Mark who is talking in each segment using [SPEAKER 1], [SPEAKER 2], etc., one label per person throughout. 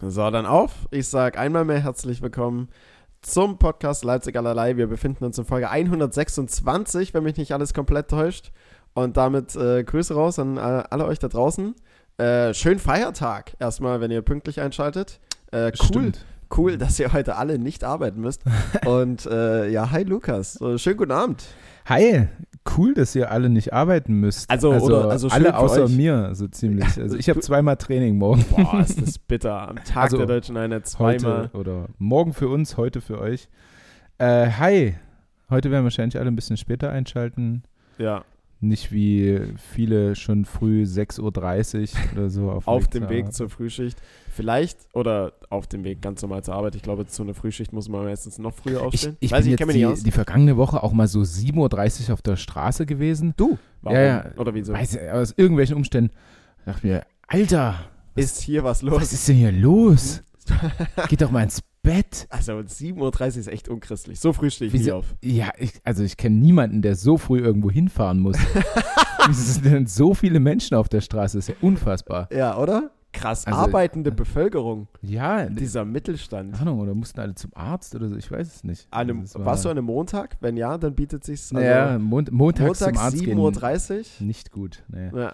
[SPEAKER 1] So, dann auf. Ich sage einmal mehr herzlich willkommen zum Podcast Leipzig allerlei. Wir befinden uns in Folge 126, wenn mich nicht alles komplett täuscht. Und damit äh, Grüße raus an alle, alle euch da draußen. Äh, schönen Feiertag erstmal, wenn ihr pünktlich einschaltet. Äh, cool,
[SPEAKER 2] Stimmt.
[SPEAKER 1] Cool, dass ihr heute alle nicht arbeiten müsst. Und äh, ja, hi Lukas. Schönen guten Abend.
[SPEAKER 2] Hi, cool, dass ihr alle nicht arbeiten müsst.
[SPEAKER 1] Also, oder- also
[SPEAKER 2] alle außer
[SPEAKER 1] euch.
[SPEAKER 2] mir, so ziemlich. Also ich habe zweimal Training morgen.
[SPEAKER 1] Boah, ist das bitter. Am Tag
[SPEAKER 2] Also,
[SPEAKER 1] der Deutschen Einheit zweimal.
[SPEAKER 2] Heute oder morgen für uns, heute für euch. Äh, hi, heute werden wahrscheinlich alle ein bisschen später einschalten.
[SPEAKER 1] Ja,
[SPEAKER 2] Nicht wie viele schon früh 6.30 Uhr oder so auf,
[SPEAKER 1] auf dem Weg zur Frühschicht. Vielleicht, oder auf dem Weg ganz normal zur Arbeit. Ich glaube, zu einer Frühschicht muss man meistens noch früher
[SPEAKER 2] Ich,
[SPEAKER 1] aufstehen.
[SPEAKER 2] ich
[SPEAKER 1] Weiß
[SPEAKER 2] bin
[SPEAKER 1] ich,
[SPEAKER 2] jetzt
[SPEAKER 1] mich
[SPEAKER 2] die, die vergangene Woche auch mal so 7.30 Uhr auf der Straße gewesen.
[SPEAKER 1] Du? Warum?
[SPEAKER 2] Ja, ja.
[SPEAKER 1] Oder wieso?
[SPEAKER 2] Weiß ich, aus irgendwelchen Umständen. Da dachte ich mir, Alter,
[SPEAKER 1] Ist hier was
[SPEAKER 2] was
[SPEAKER 1] los?
[SPEAKER 2] ist denn hier los? Geht doch mal ins Bett.
[SPEAKER 1] Also 7.30 Uhr ist echt unchristlich. So früh stehe ich nie
[SPEAKER 2] Wieso-
[SPEAKER 1] auf.
[SPEAKER 2] Ja, ich, also ich kenne niemanden, der so früh irgendwo hinfahren muss. Wieso sind denn so viele Menschen auf der Straße? Das ist ja unfassbar.
[SPEAKER 1] Ja, oder? Krass.
[SPEAKER 2] Also-
[SPEAKER 1] Arbeitende Bevölkerung.
[SPEAKER 2] Ja,
[SPEAKER 1] Dieser Mittelstand.
[SPEAKER 2] Ahnung, oder mussten alle zum Arzt oder so, ich weiß es nicht.
[SPEAKER 1] An einem,
[SPEAKER 2] Also es war-
[SPEAKER 1] warst du an einem Montag? Wenn ja, dann bietet sich's. Also
[SPEAKER 2] ja, Mont montags
[SPEAKER 1] Montag
[SPEAKER 2] zum Arzt gehen.
[SPEAKER 1] 7.30 Uhr.
[SPEAKER 2] Nicht gut. Nee.
[SPEAKER 1] Ja,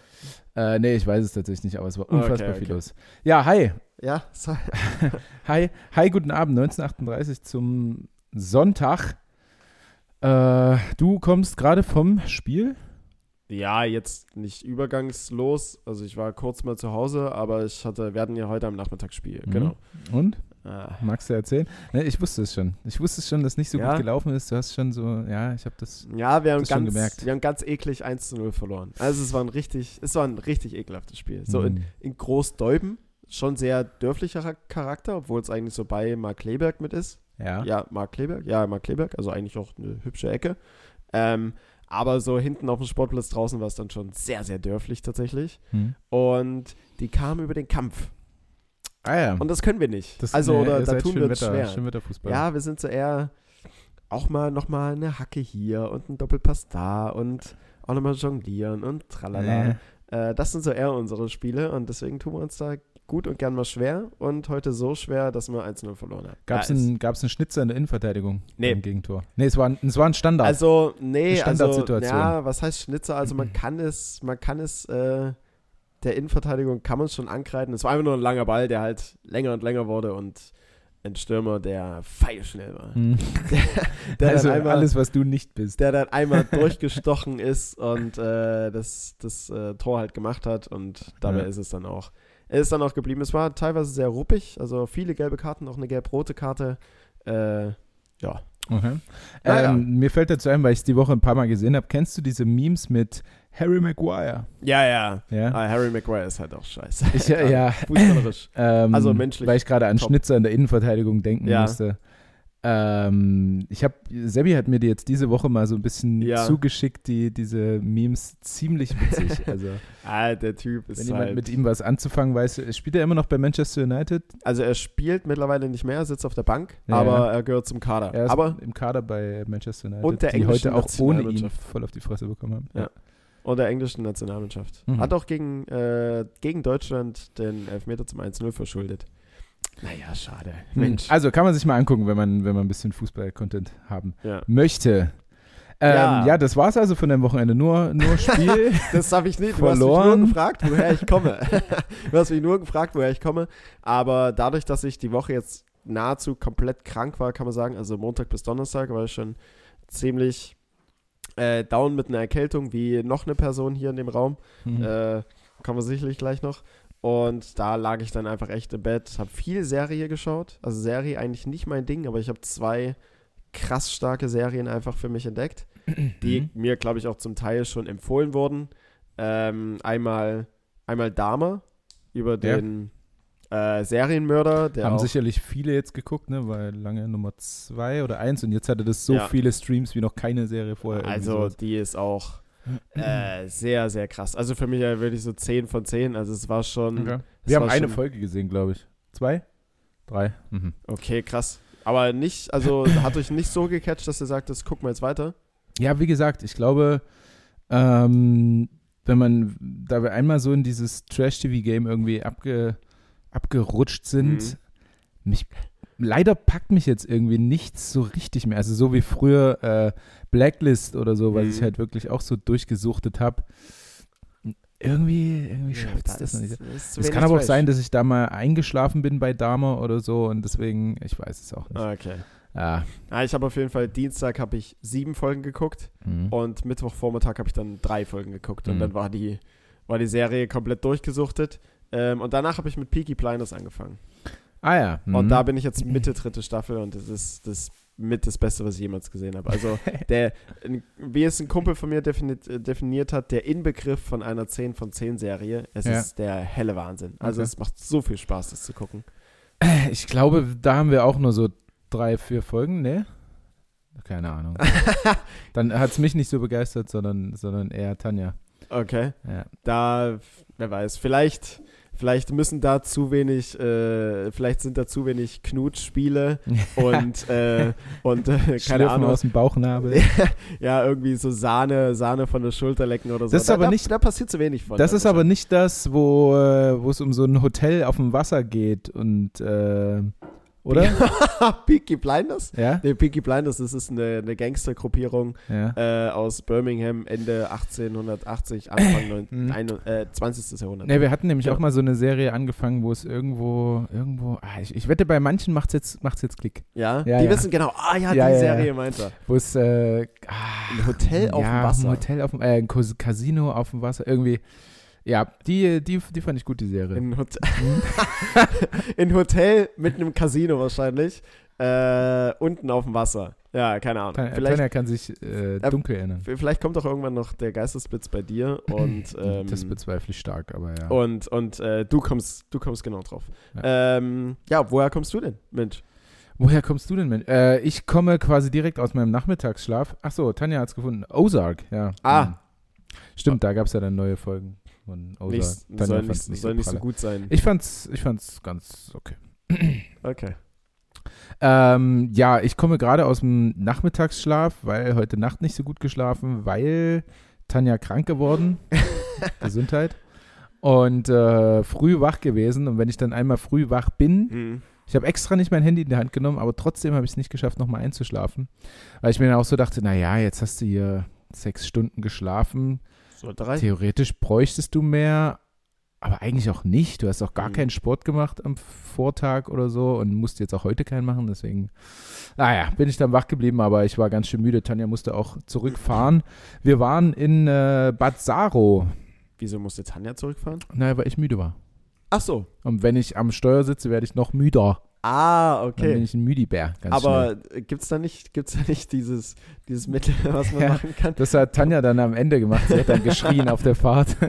[SPEAKER 2] Äh, nee, ich weiß es tatsächlich nicht, aber es war unfassbar
[SPEAKER 1] Okay,
[SPEAKER 2] viel
[SPEAKER 1] okay.
[SPEAKER 2] los. Ja, hi.
[SPEAKER 1] Ja so,
[SPEAKER 2] Hi, hi, guten Abend, 1938 zum Sonntag. Äh, du kommst gerade vom Spiel?
[SPEAKER 1] ja, jetzt nicht übergangslos. Also ich war kurz mal zu Hause, aber ich hatte, wir hatten ja heute am Nachmittag Spiel.
[SPEAKER 2] Mhm.
[SPEAKER 1] Genau.
[SPEAKER 2] Und?
[SPEAKER 1] Ah.
[SPEAKER 2] Magst du erzählen? Ne, ich wusste es schon. Ich wusste es schon, dass nicht so
[SPEAKER 1] Ja.
[SPEAKER 2] gut gelaufen ist. Du hast schon so, ja, ich habe das.
[SPEAKER 1] Ja, wir haben,
[SPEAKER 2] Das schon
[SPEAKER 1] ganz,
[SPEAKER 2] gemerkt.
[SPEAKER 1] wir haben ganz eklig 1 zu 0 verloren. Also es war ein richtig, es war ein richtig ekelhaftes Spiel. So in,
[SPEAKER 2] Mhm.
[SPEAKER 1] in Großdeuben, schon sehr dörflicher Charakter, obwohl es eigentlich so bei Mark Kleberg mit ist.
[SPEAKER 2] ja.
[SPEAKER 1] Ja, Mark Kleberg, ja, Mark Kleberg, also eigentlich auch eine hübsche Ecke. Ähm, aber so hinten auf dem Sportplatz draußen war es dann schon sehr, sehr dörflich tatsächlich.
[SPEAKER 2] Hm.
[SPEAKER 1] Und die kamen über den Kampf.
[SPEAKER 2] Ah ja.
[SPEAKER 1] Und das können wir nicht.
[SPEAKER 2] Das-
[SPEAKER 1] also,
[SPEAKER 2] nee,
[SPEAKER 1] oder da tun wir uns
[SPEAKER 2] Schönwetter-
[SPEAKER 1] schwer.
[SPEAKER 2] Schönwetterfußball.
[SPEAKER 1] Ja, wir sind so eher auch mal nochmal eine Hacke hier und ein Doppelpass da und auch nochmal jonglieren und tralala.
[SPEAKER 2] Nee.
[SPEAKER 1] Äh, das sind so eher unsere Spiele und deswegen tun wir uns da gut und gern mal schwer und heute so schwer, dass wir 1-0 verloren haben.
[SPEAKER 2] Gab es
[SPEAKER 1] Ja,
[SPEAKER 2] einen, einen Schnitzer in der Innenverteidigung
[SPEAKER 1] Nee.
[SPEAKER 2] im Gegentor? Nee, es war ein, es war ein Standard.
[SPEAKER 1] Also, nee, also,
[SPEAKER 2] Standardsituation.
[SPEAKER 1] ja, was heißt Schnitzer? Also, man kann es, man kann es, äh, der Innenverteidigung kann man es schon ankreiden. Es war einfach nur ein langer Ball, der halt länger und länger wurde und ein Stürmer, der feilschnell war.
[SPEAKER 2] Hm.
[SPEAKER 1] Der
[SPEAKER 2] also
[SPEAKER 1] dann einmal,
[SPEAKER 2] alles, was du nicht bist.
[SPEAKER 1] der dann einmal durchgestochen ist und äh, das, das äh, Tor halt gemacht hat und dabei
[SPEAKER 2] Ja.
[SPEAKER 1] ist es dann auch. Er ist dann auch geblieben. Es war teilweise sehr ruppig, also viele gelbe Karten, auch eine gelb-rote Karte. Äh, ja.
[SPEAKER 2] Okay. Ähm, mir fällt dazu ein, weil ich es die Woche ein paar Mal gesehen habe. Kennst du diese Memes mit Harry Maguire?
[SPEAKER 1] Ja, ja.
[SPEAKER 2] Ja.
[SPEAKER 1] Ah, Harry Maguire ist halt auch scheiße.
[SPEAKER 2] Ich, ja, ja.
[SPEAKER 1] Fußballerisch.
[SPEAKER 2] Ähm,
[SPEAKER 1] Also menschlich
[SPEAKER 2] Weil ich gerade an
[SPEAKER 1] top.
[SPEAKER 2] Schnitzer in der Innenverteidigung denken
[SPEAKER 1] Ja.
[SPEAKER 2] musste. Ähm, ich habe, Sebi hat mir die jetzt diese Woche mal so ein bisschen
[SPEAKER 1] Ja.
[SPEAKER 2] zugeschickt, die, diese Memes ziemlich witzig. Also,
[SPEAKER 1] Ah, der Typ ist
[SPEAKER 2] wenn jemand
[SPEAKER 1] halt.
[SPEAKER 2] mit ihm was anzufangen weiß, spielt er immer noch bei Manchester United.
[SPEAKER 1] also er spielt mittlerweile nicht mehr, sitzt auf der Bank,
[SPEAKER 2] Ja,
[SPEAKER 1] aber
[SPEAKER 2] ja.
[SPEAKER 1] er gehört zum Kader.
[SPEAKER 2] Er ist
[SPEAKER 1] aber
[SPEAKER 2] im Kader bei Manchester United,
[SPEAKER 1] Und der
[SPEAKER 2] die heute auch ohne ihn voll auf die Fresse bekommen haben.
[SPEAKER 1] Ja. und der englischen Nationalmannschaft.
[SPEAKER 2] Mhm.
[SPEAKER 1] Hat auch gegen, äh, gegen Deutschland den Elfmeter zum 1-0 verschuldet. Naja, schade.
[SPEAKER 2] Hm.
[SPEAKER 1] Mensch.
[SPEAKER 2] Also kann man sich mal angucken, wenn man, wenn man ein bisschen Fußball-Content haben
[SPEAKER 1] Ja.
[SPEAKER 2] möchte. Ähm,
[SPEAKER 1] Ja.
[SPEAKER 2] ja. das war's also von dem Wochenende. Nur, nur Spiel.
[SPEAKER 1] Das habe ich nicht. Du hast mich
[SPEAKER 2] Verloren.
[SPEAKER 1] nur gefragt, woher ich komme. du hast mich nur gefragt, woher ich komme. Aber dadurch, dass ich die Woche jetzt nahezu komplett krank war, kann man sagen, also Montag bis Donnerstag war ich schon ziemlich äh, down mit einer Erkältung, wie noch eine Person hier in dem Raum.
[SPEAKER 2] Mhm.
[SPEAKER 1] Äh, kommen wir sicherlich gleich noch. Und da lag ich dann einfach echt im Bett, habe viel Serie geschaut. Also Serie eigentlich nicht mein Ding, aber ich habe zwei krass starke Serien einfach für mich entdeckt, die
[SPEAKER 2] Mhm.
[SPEAKER 1] mir, glaube ich, auch zum Teil schon empfohlen wurden. Ähm, einmal, einmal Dahmer über
[SPEAKER 2] Ja.
[SPEAKER 1] den äh, Serienmörder, der
[SPEAKER 2] Haben sicherlich viele jetzt geguckt, ne? Weil lange Nummer zwei oder eins und jetzt hatte das so
[SPEAKER 1] Ja.
[SPEAKER 2] viele Streams wie noch keine Serie vorher.
[SPEAKER 1] also die ist auch äh, sehr, sehr krass. Also für mich ja wirklich so 10 von 10. Also es war schon
[SPEAKER 2] Okay.
[SPEAKER 1] es
[SPEAKER 2] Wir haben eine
[SPEAKER 1] schon-
[SPEAKER 2] Folge gesehen, glaube ich. Zwei? Drei? Mhm.
[SPEAKER 1] Okay, krass. Aber nicht, also hat euch nicht so gecatcht, dass ihr sagt, das gucken wir jetzt weiter.
[SPEAKER 2] Ja, wie gesagt, ich glaube, ähm, wenn man, da wir einmal so in dieses Trash-TV-Game irgendwie abge, abgerutscht sind. Mich, leider packt mich jetzt irgendwie nichts so richtig mehr. Also so wie früher äh, Blacklist oder so, was
[SPEAKER 1] Mhm.
[SPEAKER 2] ich halt wirklich auch so durchgesuchtet habe. Irgendwie, irgendwie schafft es
[SPEAKER 1] da
[SPEAKER 2] das
[SPEAKER 1] ist-
[SPEAKER 2] nicht. Es kann aber auch sein, dass ich da mal eingeschlafen bin bei Dama oder so und deswegen, ich weiß es auch nicht.
[SPEAKER 1] Okay.
[SPEAKER 2] Ja.
[SPEAKER 1] Ah, ich habe auf jeden Fall Dienstag habe ich sieben Folgen geguckt
[SPEAKER 2] Mhm.
[SPEAKER 1] und Mittwochvormittag habe ich dann drei Folgen geguckt und
[SPEAKER 2] Mhm.
[SPEAKER 1] dann war die, war die Serie komplett durchgesuchtet. Ähm, und danach habe ich mit Peaky Blinders angefangen.
[SPEAKER 2] Ah ja.
[SPEAKER 1] Und
[SPEAKER 2] mhm.
[SPEAKER 1] da bin ich jetzt Mitte dritte Staffel und das ist das mit das Beste, was ich jemals gesehen habe. Also der, wie es ein Kumpel von mir definiert, äh, definiert hat, der Inbegriff von einer 10 von 10 Serie, es
[SPEAKER 2] Ja.
[SPEAKER 1] ist der helle Wahnsinn. Also
[SPEAKER 2] Okay.
[SPEAKER 1] es macht so viel Spaß, das zu gucken.
[SPEAKER 2] Ich glaube, da haben wir auch nur so drei, vier Folgen, ne? Keine Ahnung. Dann hat es mich nicht so begeistert, sondern, sondern eher Tanja.
[SPEAKER 1] Okay.
[SPEAKER 2] Ja.
[SPEAKER 1] Da, wer weiß, vielleicht, vielleicht müssen da zu wenig, äh, vielleicht sind da zu wenig Knutspiele und, äh, und äh, keine
[SPEAKER 2] Schlürfen
[SPEAKER 1] Ahnung,
[SPEAKER 2] aus dem Bauchnabel.
[SPEAKER 1] ja, irgendwie so Sahne, Sahne von der Schulter lecken oder so.
[SPEAKER 2] Das ist
[SPEAKER 1] da,
[SPEAKER 2] aber
[SPEAKER 1] da,
[SPEAKER 2] nicht-
[SPEAKER 1] da passiert zu wenig von.
[SPEAKER 2] Das ist aber nicht das, wo äh, wo es um so ein Hotel auf dem Wasser geht und oder?
[SPEAKER 1] Peaky Blinders?
[SPEAKER 2] Ja?
[SPEAKER 1] Nee, Peaky Blinders, das ist eine, eine Gangstergruppierung
[SPEAKER 2] Ja.
[SPEAKER 1] äh, aus Birmingham, Ende 1880, Anfang neun-
[SPEAKER 2] Mhm.
[SPEAKER 1] ein- äh, 20. Jahrhundert.
[SPEAKER 2] Ne, wir hatten nämlich
[SPEAKER 1] Ja.
[SPEAKER 2] auch mal so eine Serie angefangen, wo es irgendwo, irgendwo, ah, ich, ich wette, bei manchen macht es jetzt, macht's jetzt Klick.
[SPEAKER 1] Ja,
[SPEAKER 2] Ja,
[SPEAKER 1] die wissen genau, ah ja, die Serie meint er.
[SPEAKER 2] Wo es, äh, ah,
[SPEAKER 1] Ein Hotel auf
[SPEAKER 2] ja,
[SPEAKER 1] dem Wasser.
[SPEAKER 2] Ein Hotel auf dem, äh, ein Casino auf dem Wasser, irgendwie. Ja, die, die, die fand ich gut, die Serie.
[SPEAKER 1] In Hotel, in Hotel mit einem Casino wahrscheinlich. Äh, unten auf dem Wasser. Ja, keine Ahnung.
[SPEAKER 2] Tanja,
[SPEAKER 1] vielleicht,
[SPEAKER 2] Tanja kann sich äh, dunkel erinnern.
[SPEAKER 1] vielleicht kommt doch irgendwann noch der Geistesblitz bei dir und, ähm,
[SPEAKER 2] das bezweifle ich stark, aber ja.
[SPEAKER 1] und, und äh, du, kommst, du kommst genau drauf. Ja. Ähm, ja, woher kommst du denn, Mensch?
[SPEAKER 2] Woher kommst du denn, Mensch? Äh, ich komme quasi direkt aus meinem Nachmittagsschlaf. Ach so, Tanja hat es gefunden. Ozark, ja.
[SPEAKER 1] Ah.
[SPEAKER 2] Mhm. Stimmt, da gab es ja dann neue Folgen von Ozark.
[SPEAKER 1] Nicht,
[SPEAKER 2] Tanja
[SPEAKER 1] soll
[SPEAKER 2] fand's
[SPEAKER 1] nicht, soll nicht so gut sein.
[SPEAKER 2] Ich fand's, ich fand's ganz okay.
[SPEAKER 1] Okay.
[SPEAKER 2] Ähm, ja, ich komme gerade aus dem Nachmittagsschlaf, weil heute Nacht nicht so gut geschlafen, weil Tanja krank geworden. Gesundheit. Und äh, früh wach gewesen. Und wenn ich dann einmal früh wach bin,
[SPEAKER 1] Hm.
[SPEAKER 2] ich habe extra nicht mein Handy in die Hand genommen, aber trotzdem habe ich es nicht geschafft, nochmal einzuschlafen. Weil ich mir dann auch so dachte, naja, jetzt hast du hier sechs Stunden geschlafen.
[SPEAKER 1] So drei.
[SPEAKER 2] Theoretisch bräuchtest du mehr, aber eigentlich auch nicht. Du hast auch gar
[SPEAKER 1] Mhm.
[SPEAKER 2] keinen Sport gemacht am Vortag oder so und musst jetzt auch heute keinen machen. Deswegen, naja, bin ich dann wach geblieben, aber ich war ganz schön müde. Tanja musste auch zurückfahren. Wir waren in äh, Bad Saro,
[SPEAKER 1] Wieso musste Tanja zurückfahren?
[SPEAKER 2] naja, weil ich müde war.
[SPEAKER 1] Ach so.
[SPEAKER 2] Und wenn ich am Steuer sitze, werde ich noch müder.
[SPEAKER 1] Ah,
[SPEAKER 2] Dann bin
[SPEAKER 1] okay.
[SPEAKER 2] ich ein Müdibär.
[SPEAKER 1] Aber gibt es da nicht, gibt's da nicht dieses, dieses Mittel, was man
[SPEAKER 2] Ja.
[SPEAKER 1] machen kann?
[SPEAKER 2] Das hat Tanja dann am Ende gemacht. Sie hat dann geschrien auf der Fahrt,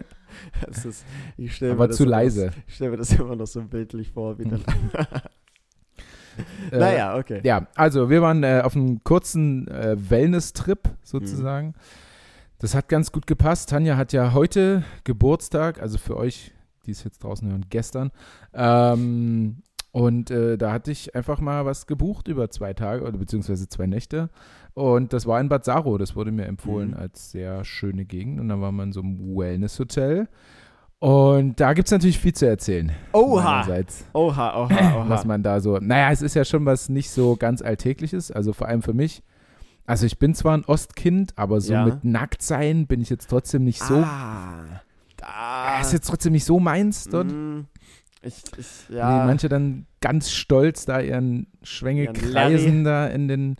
[SPEAKER 1] Das ist, ich
[SPEAKER 2] aber zu leise.
[SPEAKER 1] Ich stelle mir das immer noch so bildlich vor. Wie dann,
[SPEAKER 2] Äh,
[SPEAKER 1] naja, okay.
[SPEAKER 2] Ja, also wir waren äh, auf einem kurzen äh, Wellness-Trip sozusagen. Das hat ganz gut gepasst. Tanja hat ja heute Geburtstag, also für euch, die es jetzt draußen hören, gestern. Ähm, und äh, da hatte ich einfach mal was gebucht über zwei Tage oder beziehungsweise zwei Nächte. Und das war in Bad Saro. Das wurde mir empfohlen
[SPEAKER 1] Mhm.
[SPEAKER 2] als sehr schöne Gegend. Und dann waren wir in so einem Wellness-Hotel. Und da gibt es natürlich viel zu erzählen.
[SPEAKER 1] Oha!
[SPEAKER 2] meinerseits
[SPEAKER 1] Oha, oha,
[SPEAKER 2] was
[SPEAKER 1] oha.
[SPEAKER 2] man da so. Naja, es ist ja schon was nicht so ganz Alltägliches, also vor allem für mich. Also ich bin zwar ein Ostkind, aber so
[SPEAKER 1] Ja.
[SPEAKER 2] mit Nacktsein bin ich jetzt trotzdem nicht so.
[SPEAKER 1] Ah, da.
[SPEAKER 2] ist jetzt trotzdem nicht so meins dort.
[SPEAKER 1] Mm, ich, ich,
[SPEAKER 2] Wie
[SPEAKER 1] ja.
[SPEAKER 2] manche dann ganz stolz da ihren Schwänge
[SPEAKER 1] Ihren
[SPEAKER 2] kreisen da in den.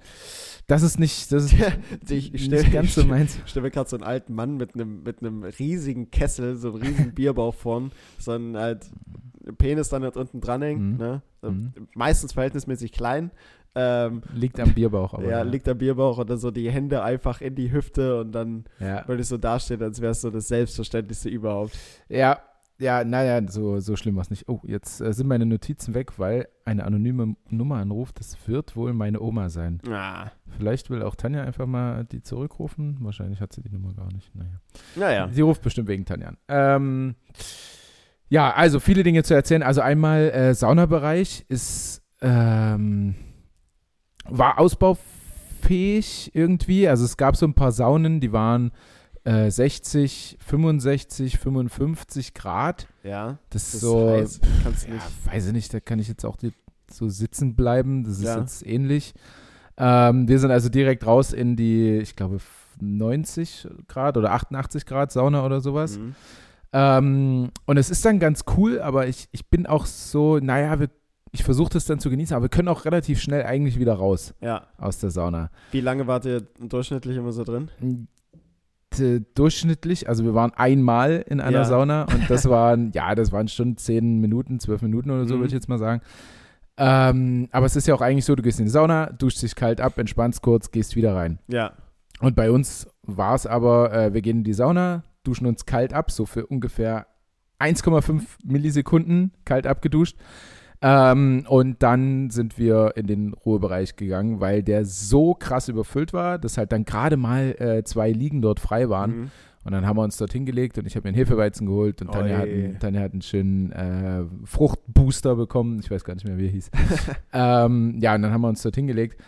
[SPEAKER 2] Das ist nicht, das ist
[SPEAKER 1] ich
[SPEAKER 2] nicht
[SPEAKER 1] stelle
[SPEAKER 2] ganz so meins.
[SPEAKER 1] stell mir gerade so einen alten Mann mit einem mit einem riesigen Kessel, so einem riesigen Bierbauch vorn, so ein halt Penis dann halt unten dranhängt,
[SPEAKER 2] Mhm.
[SPEAKER 1] ne?
[SPEAKER 2] Mhm.
[SPEAKER 1] Meistens verhältnismäßig klein. Ähm,
[SPEAKER 2] Liegt am Bierbauch, aber.
[SPEAKER 1] ja, liegt am Bierbauch und dann so die Hände einfach in die Hüfte und dann
[SPEAKER 2] Ja,
[SPEAKER 1] würde ich so dastehen, als wäre es so das Selbstverständlichste überhaupt.
[SPEAKER 2] ja, ja naja, so, so schlimm war es nicht. Oh, jetzt äh, sind meine Notizen weg, weil eine anonyme Nummer anruft. Das wird wohl meine Oma sein.
[SPEAKER 1] Ah.
[SPEAKER 2] Vielleicht will auch Tanja einfach mal die zurückrufen. Wahrscheinlich hat sie die Nummer gar nicht. Naja.
[SPEAKER 1] Naja.
[SPEAKER 2] Sie ruft bestimmt wegen Tanja an. Ähm, ja, also viele Dinge zu erzählen. Also einmal äh, Saunabereich ist ähm, war ausbaufähig irgendwie. Also es gab so ein paar Saunen, die waren äh, 60, 65, 55 Grad.
[SPEAKER 1] Ja.
[SPEAKER 2] Das ist so,
[SPEAKER 1] heißt, kannst
[SPEAKER 2] ja,
[SPEAKER 1] nicht.
[SPEAKER 2] weiß ich nicht, da kann ich jetzt auch die, so sitzen bleiben. Das ist
[SPEAKER 1] Ja.
[SPEAKER 2] jetzt ähnlich. Ähm, wir sind also direkt raus in die, ich glaube, 90 Grad oder 88 Grad Sauna oder sowas.
[SPEAKER 1] Mhm.
[SPEAKER 2] Ähm, und es ist dann ganz cool, aber ich, ich bin auch so, naja, wir, ich versuche das dann zu genießen, aber wir können auch relativ schnell eigentlich wieder raus
[SPEAKER 1] Ja.
[SPEAKER 2] aus der Sauna.
[SPEAKER 1] Wie lange wart ihr durchschnittlich immer so drin?
[SPEAKER 2] D- durchschnittlich, also wir waren einmal in einer
[SPEAKER 1] Ja.
[SPEAKER 2] Sauna und das waren, ja, das waren schon 10 Minuten, 12 Minuten oder so,
[SPEAKER 1] Mhm.
[SPEAKER 2] würde ich jetzt mal sagen. Ähm, aber es ist ja auch eigentlich so, du gehst in die Sauna, duschst dich kalt ab, entspannst kurz, gehst wieder rein.
[SPEAKER 1] Ja.
[SPEAKER 2] Und bei uns war es aber, äh, wir gehen in die Sauna, duschen uns kalt ab, so für ungefähr 1,5 Millisekunden kalt abgeduscht. Ähm, und dann sind wir in den Ruhebereich gegangen, weil der so krass überfüllt war, dass halt dann gerade mal äh, zwei Liegen dort frei waren.
[SPEAKER 1] Mhm.
[SPEAKER 2] Und dann haben wir uns dort hingelegt und ich habe mir einen Hefeweizen geholt und Tanja hat, einen, Tanja hat einen schönen äh, Fruchtbooster bekommen. Ich weiß gar nicht mehr, wie er hieß. ähm, ja, und dann haben wir uns dort hingelegt.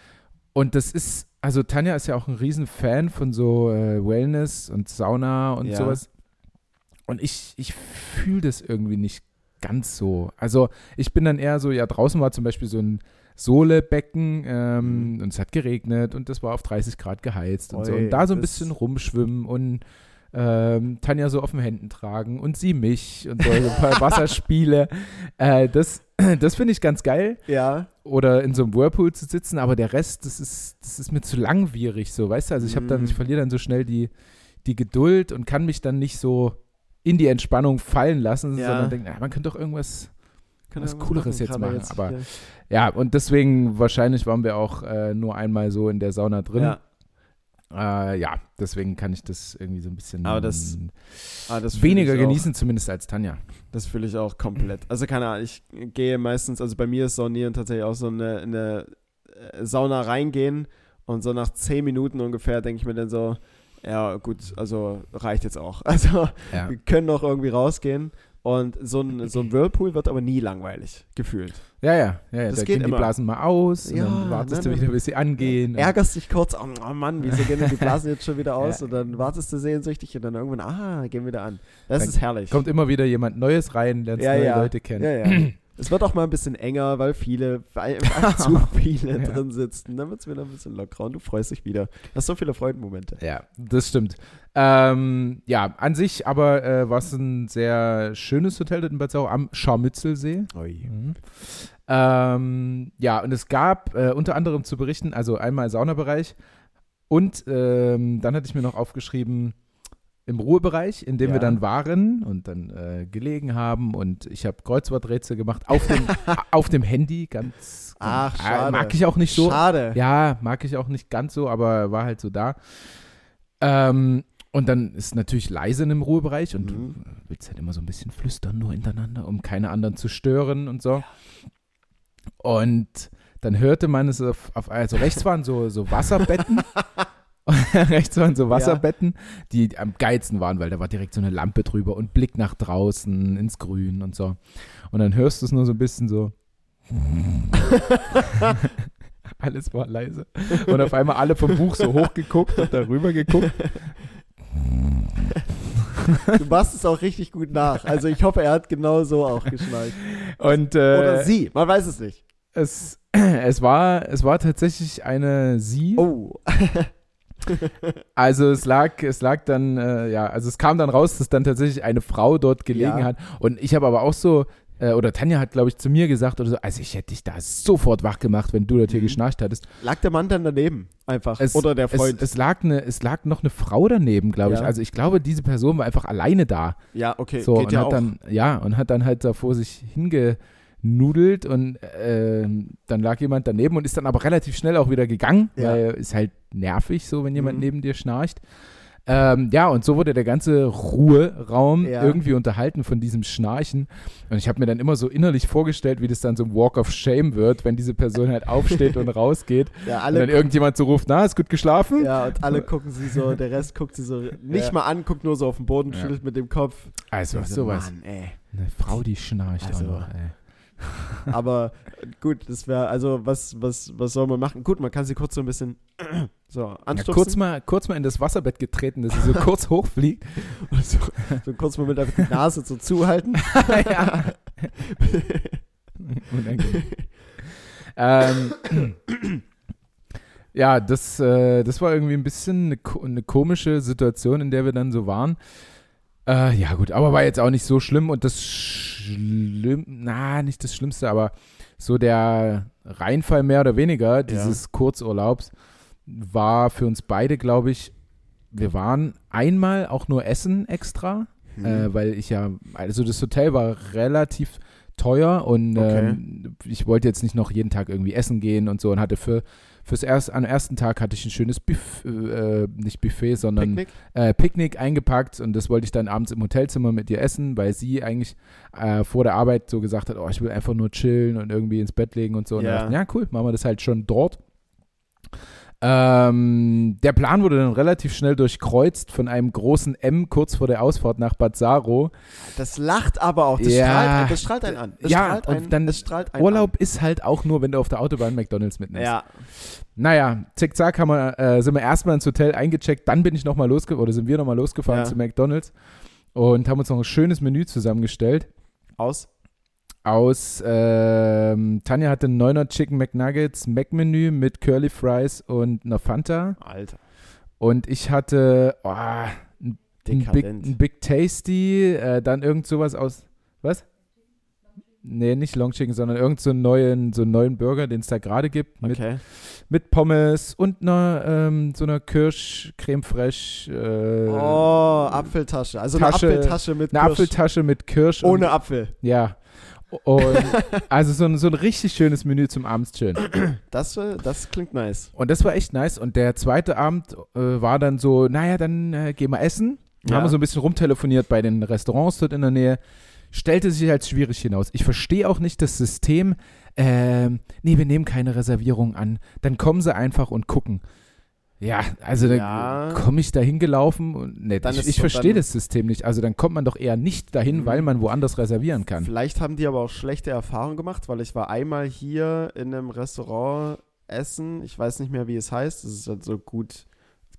[SPEAKER 2] Und das ist, also Tanja ist ja auch ein Riesenfan von so äh, Wellness und Sauna und
[SPEAKER 1] Ja.
[SPEAKER 2] sowas. Und ich, ich fühle das irgendwie nicht ganz so. Also ich bin dann eher so, ja, draußen war zum Beispiel so ein Sohlebecken ähm,
[SPEAKER 1] Mhm.
[SPEAKER 2] und es hat geregnet und das war auf 30 Grad geheizt und so.
[SPEAKER 1] Oi,
[SPEAKER 2] Und da so ein bisschen rumschwimmen und ähm, Tanja so auf den Händen tragen und sie mich und so, ein paar Wasserspiele. Äh, das das finde ich ganz geil.
[SPEAKER 1] Ja.
[SPEAKER 2] Oder in so einem Whirlpool zu sitzen, aber der Rest, das ist, das ist mir zu langwierig so, weißt du? Also ich habe dann, ich verliere dann so schnell die, die Geduld und kann mich dann nicht so in die Entspannung fallen lassen,
[SPEAKER 1] Ja.
[SPEAKER 2] sondern denke, ah, man könnte doch irgendwas
[SPEAKER 1] Kann
[SPEAKER 2] Was Cooleres jetzt
[SPEAKER 1] gerade
[SPEAKER 2] machen, aber-
[SPEAKER 1] ja.
[SPEAKER 2] Ja, und deswegen wahrscheinlich waren wir auch äh, nur einmal so in der Sauna drin.
[SPEAKER 1] Ja.
[SPEAKER 2] Äh, ja, deswegen kann ich das irgendwie so ein bisschen
[SPEAKER 1] Aber das- Ah, das
[SPEAKER 2] weniger
[SPEAKER 1] auch.
[SPEAKER 2] genießen, zumindest als Tanja.
[SPEAKER 1] Das fühle ich auch komplett. Also keine Ahnung, ich gehe meistens, also bei mir ist Saunieren tatsächlich auch so eine, eine äh, Sauna reingehen und so nach zehn Minuten ungefähr denke ich mir dann so, ja gut, also reicht jetzt auch. Also
[SPEAKER 2] Ja.
[SPEAKER 1] wir können noch irgendwie rausgehen und so ein, so ein Whirlpool wird aber nie langweilig, gefühlt.
[SPEAKER 2] Ja, ja, ja, ja.
[SPEAKER 1] Das
[SPEAKER 2] da
[SPEAKER 1] geht
[SPEAKER 2] gehen die
[SPEAKER 1] immer.
[SPEAKER 2] Blasen mal aus
[SPEAKER 1] Ja,
[SPEAKER 2] und dann wartest
[SPEAKER 1] ne,
[SPEAKER 2] du
[SPEAKER 1] ne.
[SPEAKER 2] wieder, bis sie angehen.
[SPEAKER 1] Ärgerst dich kurz, oh, oh Mann, wieso gehen denn die Blasen jetzt schon wieder aus?
[SPEAKER 2] Ja.
[SPEAKER 1] Und dann wartest du sehnsüchtig und dann irgendwann, ah, gehen wieder an. Das
[SPEAKER 2] Dann
[SPEAKER 1] ist herrlich.
[SPEAKER 2] Kommt immer wieder jemand Neues rein, lernst
[SPEAKER 1] Ja,
[SPEAKER 2] neue. Leute kennen.
[SPEAKER 1] Ja, ja. Es wird auch mal ein bisschen enger, weil viele, weil weil zu viele
[SPEAKER 2] Ja.
[SPEAKER 1] drin sitzen. Dann wird es wieder ein bisschen lockerer und du freust dich wieder. Du hast so viele Freudenmomente.
[SPEAKER 2] Ja, das stimmt. Ähm, ja, an sich aber äh, war es ein sehr schönes Hotel dort in Bad Sau am Scharmützelsee. Mhm. Ähm, ja, und es gab äh, unter anderem zu berichten, also einmal Saunabereich und ähm, dann hatte ich mir noch aufgeschrieben, im Ruhebereich, in dem
[SPEAKER 1] Ja.
[SPEAKER 2] wir dann waren und dann äh, gelegen haben und ich habe Kreuzworträtsel gemacht auf dem, auf dem Handy, ganz,
[SPEAKER 1] Ach,
[SPEAKER 2] äh,
[SPEAKER 1] schade.
[SPEAKER 2] mag ich auch nicht so.
[SPEAKER 1] Schade.
[SPEAKER 2] Ja, mag ich auch nicht ganz so, aber war halt so da. Ähm, und dann ist natürlich leise dem Ruhebereich und
[SPEAKER 1] Mhm.
[SPEAKER 2] du willst halt immer so ein bisschen flüstern, nur hintereinander, um keine anderen zu stören und so. Und dann hörte man es auf, auf also rechts waren so, so Wasserbetten. rechts waren so Wasserbetten, die am geilsten waren, weil da war direkt so eine Lampe drüber und Blick nach draußen ins Grün und so. Und dann hörst du es nur so ein bisschen so. Alles war leise. Und auf einmal alle vom Buch so hochgeguckt und darüber geguckt.
[SPEAKER 1] Du machst es auch richtig gut nach. Also ich hoffe, er hat genau so auch geschnallt.
[SPEAKER 2] Und
[SPEAKER 1] Oder
[SPEAKER 2] äh,
[SPEAKER 1] sie, man weiß es nicht.
[SPEAKER 2] es, es, war, es war tatsächlich eine sie.
[SPEAKER 1] Oh.
[SPEAKER 2] Also es lag, es lag dann, äh, ja, also es kam dann raus, dass dann tatsächlich eine Frau dort gelegen
[SPEAKER 1] Ja.
[SPEAKER 2] hat. Und ich habe aber auch so, äh, oder Tanja hat, glaube ich, zu mir gesagt oder so, also ich hätte dich da sofort wach gemacht, wenn du dort hier
[SPEAKER 1] Mhm.
[SPEAKER 2] geschnarcht hattest.
[SPEAKER 1] Lag der Mann dann daneben? Einfach.
[SPEAKER 2] Es,
[SPEAKER 1] Oder der Freund?
[SPEAKER 2] Es, es, lag eine, es lag noch eine Frau daneben, glaube ich.
[SPEAKER 1] Ja.
[SPEAKER 2] Also ich glaube, diese Person war einfach alleine da.
[SPEAKER 1] ja, okay.
[SPEAKER 2] So,
[SPEAKER 1] geht
[SPEAKER 2] und
[SPEAKER 1] ja
[SPEAKER 2] hat
[SPEAKER 1] auch.
[SPEAKER 2] dann, ja, und hat dann halt da vor sich hingenudelt und ähm, dann lag jemand daneben und ist dann aber relativ schnell auch wieder gegangen,
[SPEAKER 1] Ja.
[SPEAKER 2] weil ist halt nervig so, wenn jemand
[SPEAKER 1] Mhm.
[SPEAKER 2] neben dir schnarcht. Ähm, ja, und so wurde der ganze Ruheraum
[SPEAKER 1] Ja.
[SPEAKER 2] irgendwie unterhalten von diesem Schnarchen. Und ich habe mir dann immer so innerlich vorgestellt, wie das dann so ein Walk of Shame wird, wenn diese Person halt aufsteht und rausgeht.
[SPEAKER 1] ja,
[SPEAKER 2] Und dann irgendjemand so ruft, na, ist gut geschlafen?
[SPEAKER 1] Ja, und alle gucken sie so, der Rest guckt sie so nicht
[SPEAKER 2] Ja.
[SPEAKER 1] mal an, guckt nur so auf den Boden, schüttelt mit dem Kopf.
[SPEAKER 2] Also,
[SPEAKER 1] Also,
[SPEAKER 2] sowas.
[SPEAKER 1] Mann, ey.
[SPEAKER 2] Eine Frau, die schnarcht
[SPEAKER 1] Also-
[SPEAKER 2] auch noch, ey.
[SPEAKER 1] Aber gut, das wäre, also was, was, was soll man machen? Gut, man kann sie kurz so ein bisschen so
[SPEAKER 2] Ja,
[SPEAKER 1] anstupsen.
[SPEAKER 2] kurz, mal, kurz mal in das Wasserbett getreten, dass sie so kurz hochfliegt.
[SPEAKER 1] so, so kurz mal mit die Nase so zuhalten.
[SPEAKER 2] ja. Ähm, ja, das, äh, das war irgendwie ein bisschen eine, eine komische Situation, in der wir dann so waren. Äh, ja, gut, aber war jetzt auch nicht so schlimm und das Schlimm, na, nicht das Schlimmste, aber so der Reinfall mehr oder weniger dieses Kurzurlaubs war für uns beide, glaube ich, wir waren einmal auch nur essen extra,
[SPEAKER 1] Mhm.
[SPEAKER 2] äh, weil ich ja, also das Hotel war relativ teuer und
[SPEAKER 1] Okay.
[SPEAKER 2] ähm, ich wollte jetzt nicht noch jeden Tag irgendwie essen gehen und so und hatte für fürs erst am ersten Tag hatte ich ein schönes Buff, äh, nicht Buffet, sondern
[SPEAKER 1] Picknick?
[SPEAKER 2] äh, Picknick eingepackt und das wollte ich dann abends im Hotelzimmer mit ihr essen, weil sie eigentlich äh, vor der Arbeit so gesagt hat, oh, ich will einfach nur chillen und irgendwie ins Bett legen und so. Und
[SPEAKER 1] Ja.
[SPEAKER 2] ja. dachte, ja, cool, machen wir das halt schon dort. Ähm, der Plan wurde dann relativ schnell durchkreuzt von einem großen M kurz vor der Ausfahrt nach Bad Saro.
[SPEAKER 1] Das lacht aber auch. Das,
[SPEAKER 2] Ja.
[SPEAKER 1] strahlt, das strahlt einen an. Das
[SPEAKER 2] Ja,
[SPEAKER 1] strahlt
[SPEAKER 2] und
[SPEAKER 1] einen,
[SPEAKER 2] dann
[SPEAKER 1] das strahlt einen
[SPEAKER 2] Urlaub ist halt auch nur, wenn du auf der Autobahn McDonalds
[SPEAKER 1] An.
[SPEAKER 2] mitnimmst.
[SPEAKER 1] Ja.
[SPEAKER 2] Naja, zickzack haben wir, äh, sind wir erstmal ins Hotel eingecheckt, dann bin ich nochmal losgefahren, oder sind wir nochmal losgefahren
[SPEAKER 1] Ja.
[SPEAKER 2] zu McDonalds und haben uns noch ein schönes Menü zusammengestellt.
[SPEAKER 1] Aus.
[SPEAKER 2] Aus, ähm, Tanja hatte einen 9er Chicken McNuggets Mac-Menü mit Curly Fries und einer Fanta.
[SPEAKER 1] Alter.
[SPEAKER 2] Und ich hatte oh, ein, Big, ein Big Tasty, äh, dann irgend sowas aus, was? Nee, nicht Long Chicken, sondern irgend so einen neuen, so einen neuen Burger, den es da gerade gibt, mit
[SPEAKER 1] Okay.
[SPEAKER 2] mit Pommes und einer, ähm, so einer Kirsch Creme Fraiche. Äh,
[SPEAKER 1] Oh, Apfeltasche. Also
[SPEAKER 2] Tasche-
[SPEAKER 1] eine Apfeltasche mit
[SPEAKER 2] eine
[SPEAKER 1] Kirsch.
[SPEAKER 2] Apfeltasche mit Kirsch.
[SPEAKER 1] Ohne
[SPEAKER 2] und,
[SPEAKER 1] Apfel.
[SPEAKER 2] Ja. Und also so ein, so ein richtig schönes Menü zum Abends chillen.
[SPEAKER 1] Das, äh, das klingt nice.
[SPEAKER 2] Und das war echt nice. Und der zweite Abend äh, war dann so, naja, dann äh, gehen wir essen.
[SPEAKER 1] Ja.
[SPEAKER 2] haben wir so ein bisschen rumtelefoniert bei den Restaurants dort in der Nähe. Stellte sich als schwierig hinaus. Ich verstehe auch nicht das System, ähm, nee, wir nehmen keine Reservierung an. Dann kommen sie einfach und gucken. Ja, also
[SPEAKER 1] Ja.
[SPEAKER 2] dann komme ich da hingelaufen und nee, ich, ich verstehe das System nicht. Also dann kommt man doch eher nicht dahin,
[SPEAKER 1] Mhm.
[SPEAKER 2] weil man woanders reservieren kann.
[SPEAKER 1] Vielleicht haben die aber auch schlechte Erfahrungen gemacht, weil ich war einmal hier in einem Restaurant essen. Ich weiß nicht mehr, wie es heißt. Das ist halt so gut,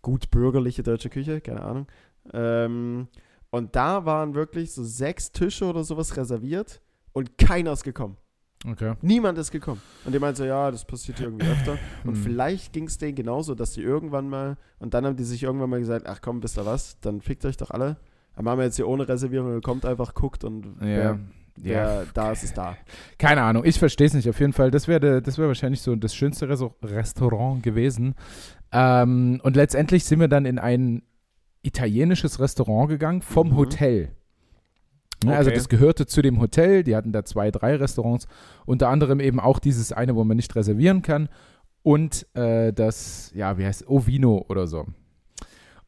[SPEAKER 1] gut bürgerliche deutsche Küche, keine Ahnung. Ähm, und da waren wirklich so sechs Tische oder sowas reserviert und keiner ist gekommen.
[SPEAKER 2] Okay.
[SPEAKER 1] Niemand ist gekommen. Und die meinen so, ja, das passiert hier irgendwie öfter. Und
[SPEAKER 2] Hm.
[SPEAKER 1] vielleicht ging es denen genauso, dass die irgendwann mal, und dann haben die sich irgendwann mal gesagt, ach komm, wisst ihr was, dann fickt euch doch alle. Dann machen wir jetzt hier ohne Reservierung, ihr kommt einfach, guckt und
[SPEAKER 2] Ja.
[SPEAKER 1] wer, wer
[SPEAKER 2] Ja.
[SPEAKER 1] da ist, ist da.
[SPEAKER 2] Keine Ahnung, ich verstehe es nicht. Auf jeden Fall, das wäre das wär wahrscheinlich so das schönste Restaurant gewesen. Ähm, und letztendlich sind wir dann in ein italienisches Restaurant gegangen vom
[SPEAKER 1] Mhm.
[SPEAKER 2] Hotel. Ne, Also
[SPEAKER 1] Okay.
[SPEAKER 2] das gehörte zu dem Hotel, die hatten da zwei, drei Restaurants, unter anderem eben auch dieses eine, wo man nicht reservieren kann und äh, das, ja, wie heißt es, Ovino oder so.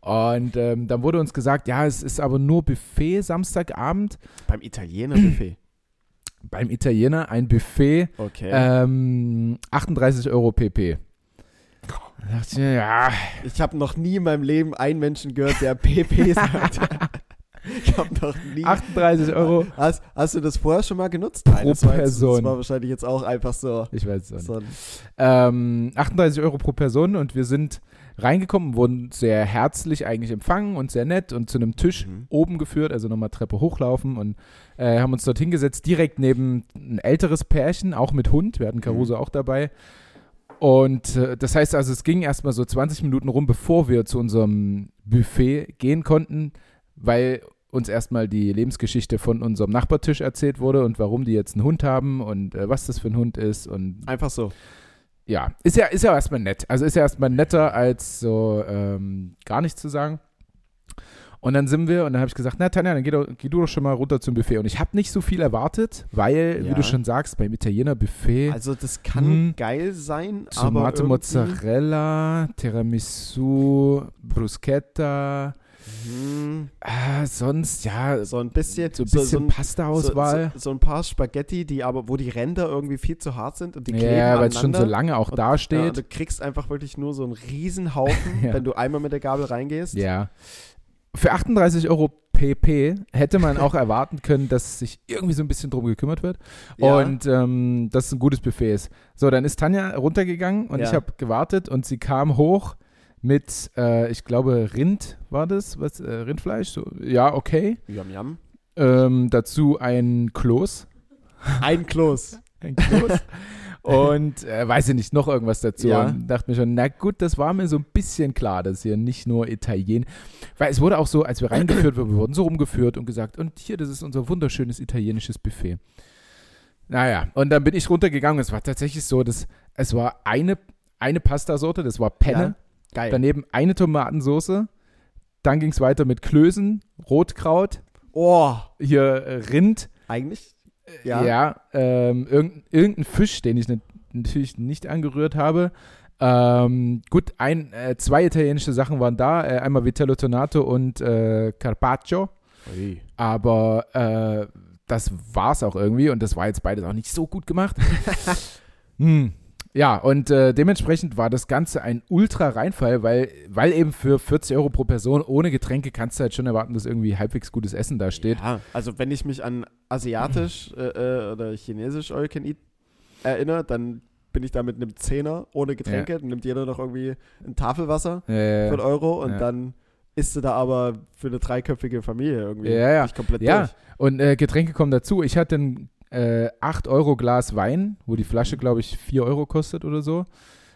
[SPEAKER 2] Und ähm, dann wurde uns gesagt, ja, es ist aber nur Buffet Samstagabend.
[SPEAKER 1] Beim Italiener Buffet.
[SPEAKER 2] Beim Italiener ein Buffet
[SPEAKER 1] Okay.
[SPEAKER 2] ähm, 38 Euro pp. Ich ja,
[SPEAKER 1] ich habe noch nie in meinem Leben einen Menschen gehört, der PP sagt. ich habe noch nie.
[SPEAKER 2] 38 Euro.
[SPEAKER 1] Hast, hast du das vorher schon mal genutzt?
[SPEAKER 2] Pro
[SPEAKER 1] das war, jetzt,
[SPEAKER 2] Person.
[SPEAKER 1] das war wahrscheinlich jetzt auch einfach so.
[SPEAKER 2] Ich weiß es auch nicht.
[SPEAKER 1] so
[SPEAKER 2] Ähm, 38 Euro pro Person und wir sind reingekommen, wurden sehr herzlich eigentlich empfangen und sehr nett und zu einem Tisch
[SPEAKER 1] Mhm.
[SPEAKER 2] oben geführt, also nochmal Treppe hochlaufen und äh, haben uns dort hingesetzt, direkt neben ein älteres Pärchen, auch mit Hund. Wir hatten Caruso auch dabei. Und äh, das heißt also, es ging erstmal so 20 Minuten rum, bevor wir zu unserem Buffet gehen konnten, weil uns erstmal die Lebensgeschichte von unserem Nachbartisch erzählt wurde und warum die jetzt einen Hund haben und äh, was das für ein Hund ist und
[SPEAKER 1] einfach so.
[SPEAKER 2] ja, ist ja, ist ja erstmal nett. Also ist ja erstmal netter, als so ähm, gar nichts zu sagen. Und dann sind wir, und dann habe ich gesagt, na Tanja, dann geh, doch, geh du doch schon mal runter zum Buffet. Und ich habe nicht so viel erwartet, weil, wie
[SPEAKER 1] Ja.
[SPEAKER 2] du schon sagst, beim Italiener Buffet,
[SPEAKER 1] Also das kann
[SPEAKER 2] Hm.
[SPEAKER 1] geil sein, aber
[SPEAKER 2] Tomate
[SPEAKER 1] irgendwie-
[SPEAKER 2] Mozzarella, Tiramisu, Bruschetta,
[SPEAKER 1] Hm,
[SPEAKER 2] ah, sonst, ja,
[SPEAKER 1] so ein bisschen,
[SPEAKER 2] so ein bisschen
[SPEAKER 1] ein-
[SPEAKER 2] Pasta-Auswahl.
[SPEAKER 1] So, so, so ein paar Spaghetti, die aber, wo die Ränder irgendwie viel zu hart sind und die kleben
[SPEAKER 2] ja, weil es schon so lange auch
[SPEAKER 1] Und-
[SPEAKER 2] da
[SPEAKER 1] Ja, du kriegst einfach wirklich nur so einen Riesenhaufen,
[SPEAKER 2] Ja.
[SPEAKER 1] wenn du einmal mit der Gabel reingehst.
[SPEAKER 2] Ja. Für 38 Euro PP hätte man auch erwarten können, dass sich irgendwie so ein bisschen drum gekümmert wird
[SPEAKER 1] Ja.
[SPEAKER 2] und ähm, dass es ein gutes Buffet ist. So, dann ist Tanja runtergegangen und
[SPEAKER 1] Ja.
[SPEAKER 2] ich habe gewartet und sie kam hoch mit, äh, ich glaube, Rind war das, was, äh, Rindfleisch, so, ja, okay.
[SPEAKER 1] Yum, yum.
[SPEAKER 2] Ähm, dazu ein Kloß,
[SPEAKER 1] Ein Kloß.
[SPEAKER 2] ein Kloß. Und äh, weiß ich nicht, noch irgendwas dazu.
[SPEAKER 1] Ja.
[SPEAKER 2] Und dachte mir schon, na gut, das war mir so ein bisschen klar, dass hier nicht nur Italien. Weil es wurde auch so, als wir reingeführt wurden, wir wurden so rumgeführt und gesagt, und hier, das ist unser wunderschönes italienisches Buffet. Naja, und dann bin ich runtergegangen. Es war tatsächlich so, dass es war eine, eine Pastasorte, das war Penne.
[SPEAKER 1] Geil.
[SPEAKER 2] Daneben eine Tomatensoße. Dann ging es weiter mit Klößen, Rotkraut,
[SPEAKER 1] oh,
[SPEAKER 2] hier äh, Rind,
[SPEAKER 1] eigentlich?
[SPEAKER 2] ja, ähm, irgendein, irgendein Fisch, den ich nat- natürlich nicht angerührt habe. Ähm, gut, ein, äh, zwei italienische Sachen waren da, äh, einmal Vitello Tonato und äh, Carpaccio,
[SPEAKER 1] Ui.
[SPEAKER 2] aber äh, das war's auch irgendwie und das war jetzt beides auch nicht so gut gemacht. hm. Ja, und äh, dementsprechend war das Ganze ein Ultra-Reinfall, weil, weil eben für 40 Euro pro Person ohne Getränke kannst du halt schon erwarten, dass irgendwie halbwegs gutes Essen da steht.
[SPEAKER 1] Ja, also wenn ich mich an asiatisch äh, äh, oder chinesisch All Can Eat erinnere, dann bin ich da mit einem Zehner ohne Getränke, dann nimmt jeder noch irgendwie ein Tafelwasser
[SPEAKER 2] Äh,
[SPEAKER 1] für einen Euro und
[SPEAKER 2] ja.
[SPEAKER 1] dann isst du da aber für eine dreiköpfige Familie irgendwie
[SPEAKER 2] Ja, ja.
[SPEAKER 1] nicht komplett
[SPEAKER 2] Ja.
[SPEAKER 1] durch.
[SPEAKER 2] Und äh, Getränke kommen dazu. Ich hatte ein äh, 8 Euro Glas Wein, wo die. Flasche, glaube ich, 4 Euro kostet oder so.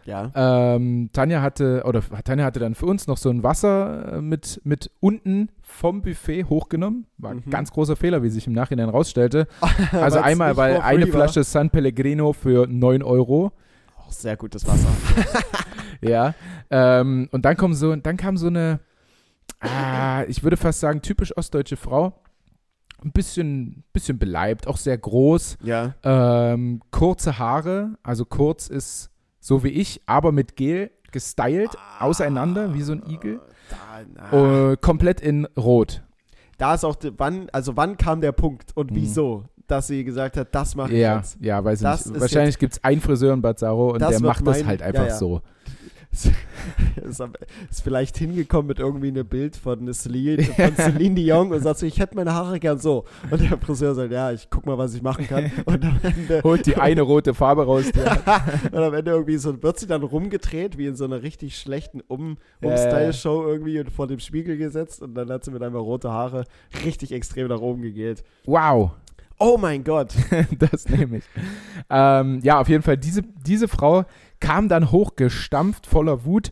[SPEAKER 1] Ja.
[SPEAKER 2] Ähm, Tanja hatte, oder Tanja hatte dann für uns noch so ein Wasser äh, mit, mit unten vom Buffet hochgenommen. War ein
[SPEAKER 1] Mhm.
[SPEAKER 2] ganz großer Fehler, wie sich im Nachhinein rausstellte. Also einmal, weil eine. Flasche San Pellegrino für 9 Euro.
[SPEAKER 1] Auch sehr gutes Wasser.
[SPEAKER 2] Ja. Ähm, und dann kommt so, dann kam so eine, ah, ich würde fast sagen, typisch ostdeutsche Frau. Ein bisschen, bisschen beleibt, auch sehr groß.
[SPEAKER 1] ja.
[SPEAKER 2] Ähm, kurze Haare, also kurz ist so wie ich, aber mit Gel gestylt, auseinander, wie so ein Igel.
[SPEAKER 1] Da.
[SPEAKER 2] Äh, komplett in Rot.
[SPEAKER 1] da ist auch, wann, also wann kam der Punkt und
[SPEAKER 2] Mhm.
[SPEAKER 1] wieso, dass sie gesagt hat, das mache ich
[SPEAKER 2] Ja,
[SPEAKER 1] jetzt.
[SPEAKER 2] ja, weiß ich
[SPEAKER 1] Das
[SPEAKER 2] nicht. Wahrscheinlich gibt es einen Friseur in Bad Saro und
[SPEAKER 1] Das
[SPEAKER 2] der macht das
[SPEAKER 1] mein-
[SPEAKER 2] halt
[SPEAKER 1] ja,
[SPEAKER 2] einfach
[SPEAKER 1] ja.
[SPEAKER 2] so.
[SPEAKER 1] Ist, vielleicht hingekommen mit irgendwie einem Bild von Celine, von Celine Dion und sagt so, ich hätte meine Haare gern so. Und der Friseur sagt, ja, ich guck mal, was ich machen kann. Und am Ende,
[SPEAKER 2] Holt die eine rote Farbe raus.
[SPEAKER 1] Und am Ende irgendwie so, wird sie dann rumgedreht, wie in so einer richtig schlechten um,
[SPEAKER 2] Ja, ja.
[SPEAKER 1] Umstyle-Show irgendwie und vor dem Spiegel gesetzt und dann hat sie mit einmal rote Haare richtig extrem nach oben gegelt.
[SPEAKER 2] wow,
[SPEAKER 1] Oh mein Gott.
[SPEAKER 2] das nehme ich. Ähm, ja, auf jeden Fall, diese, diese Frau kam dann hochgestampft voller Wut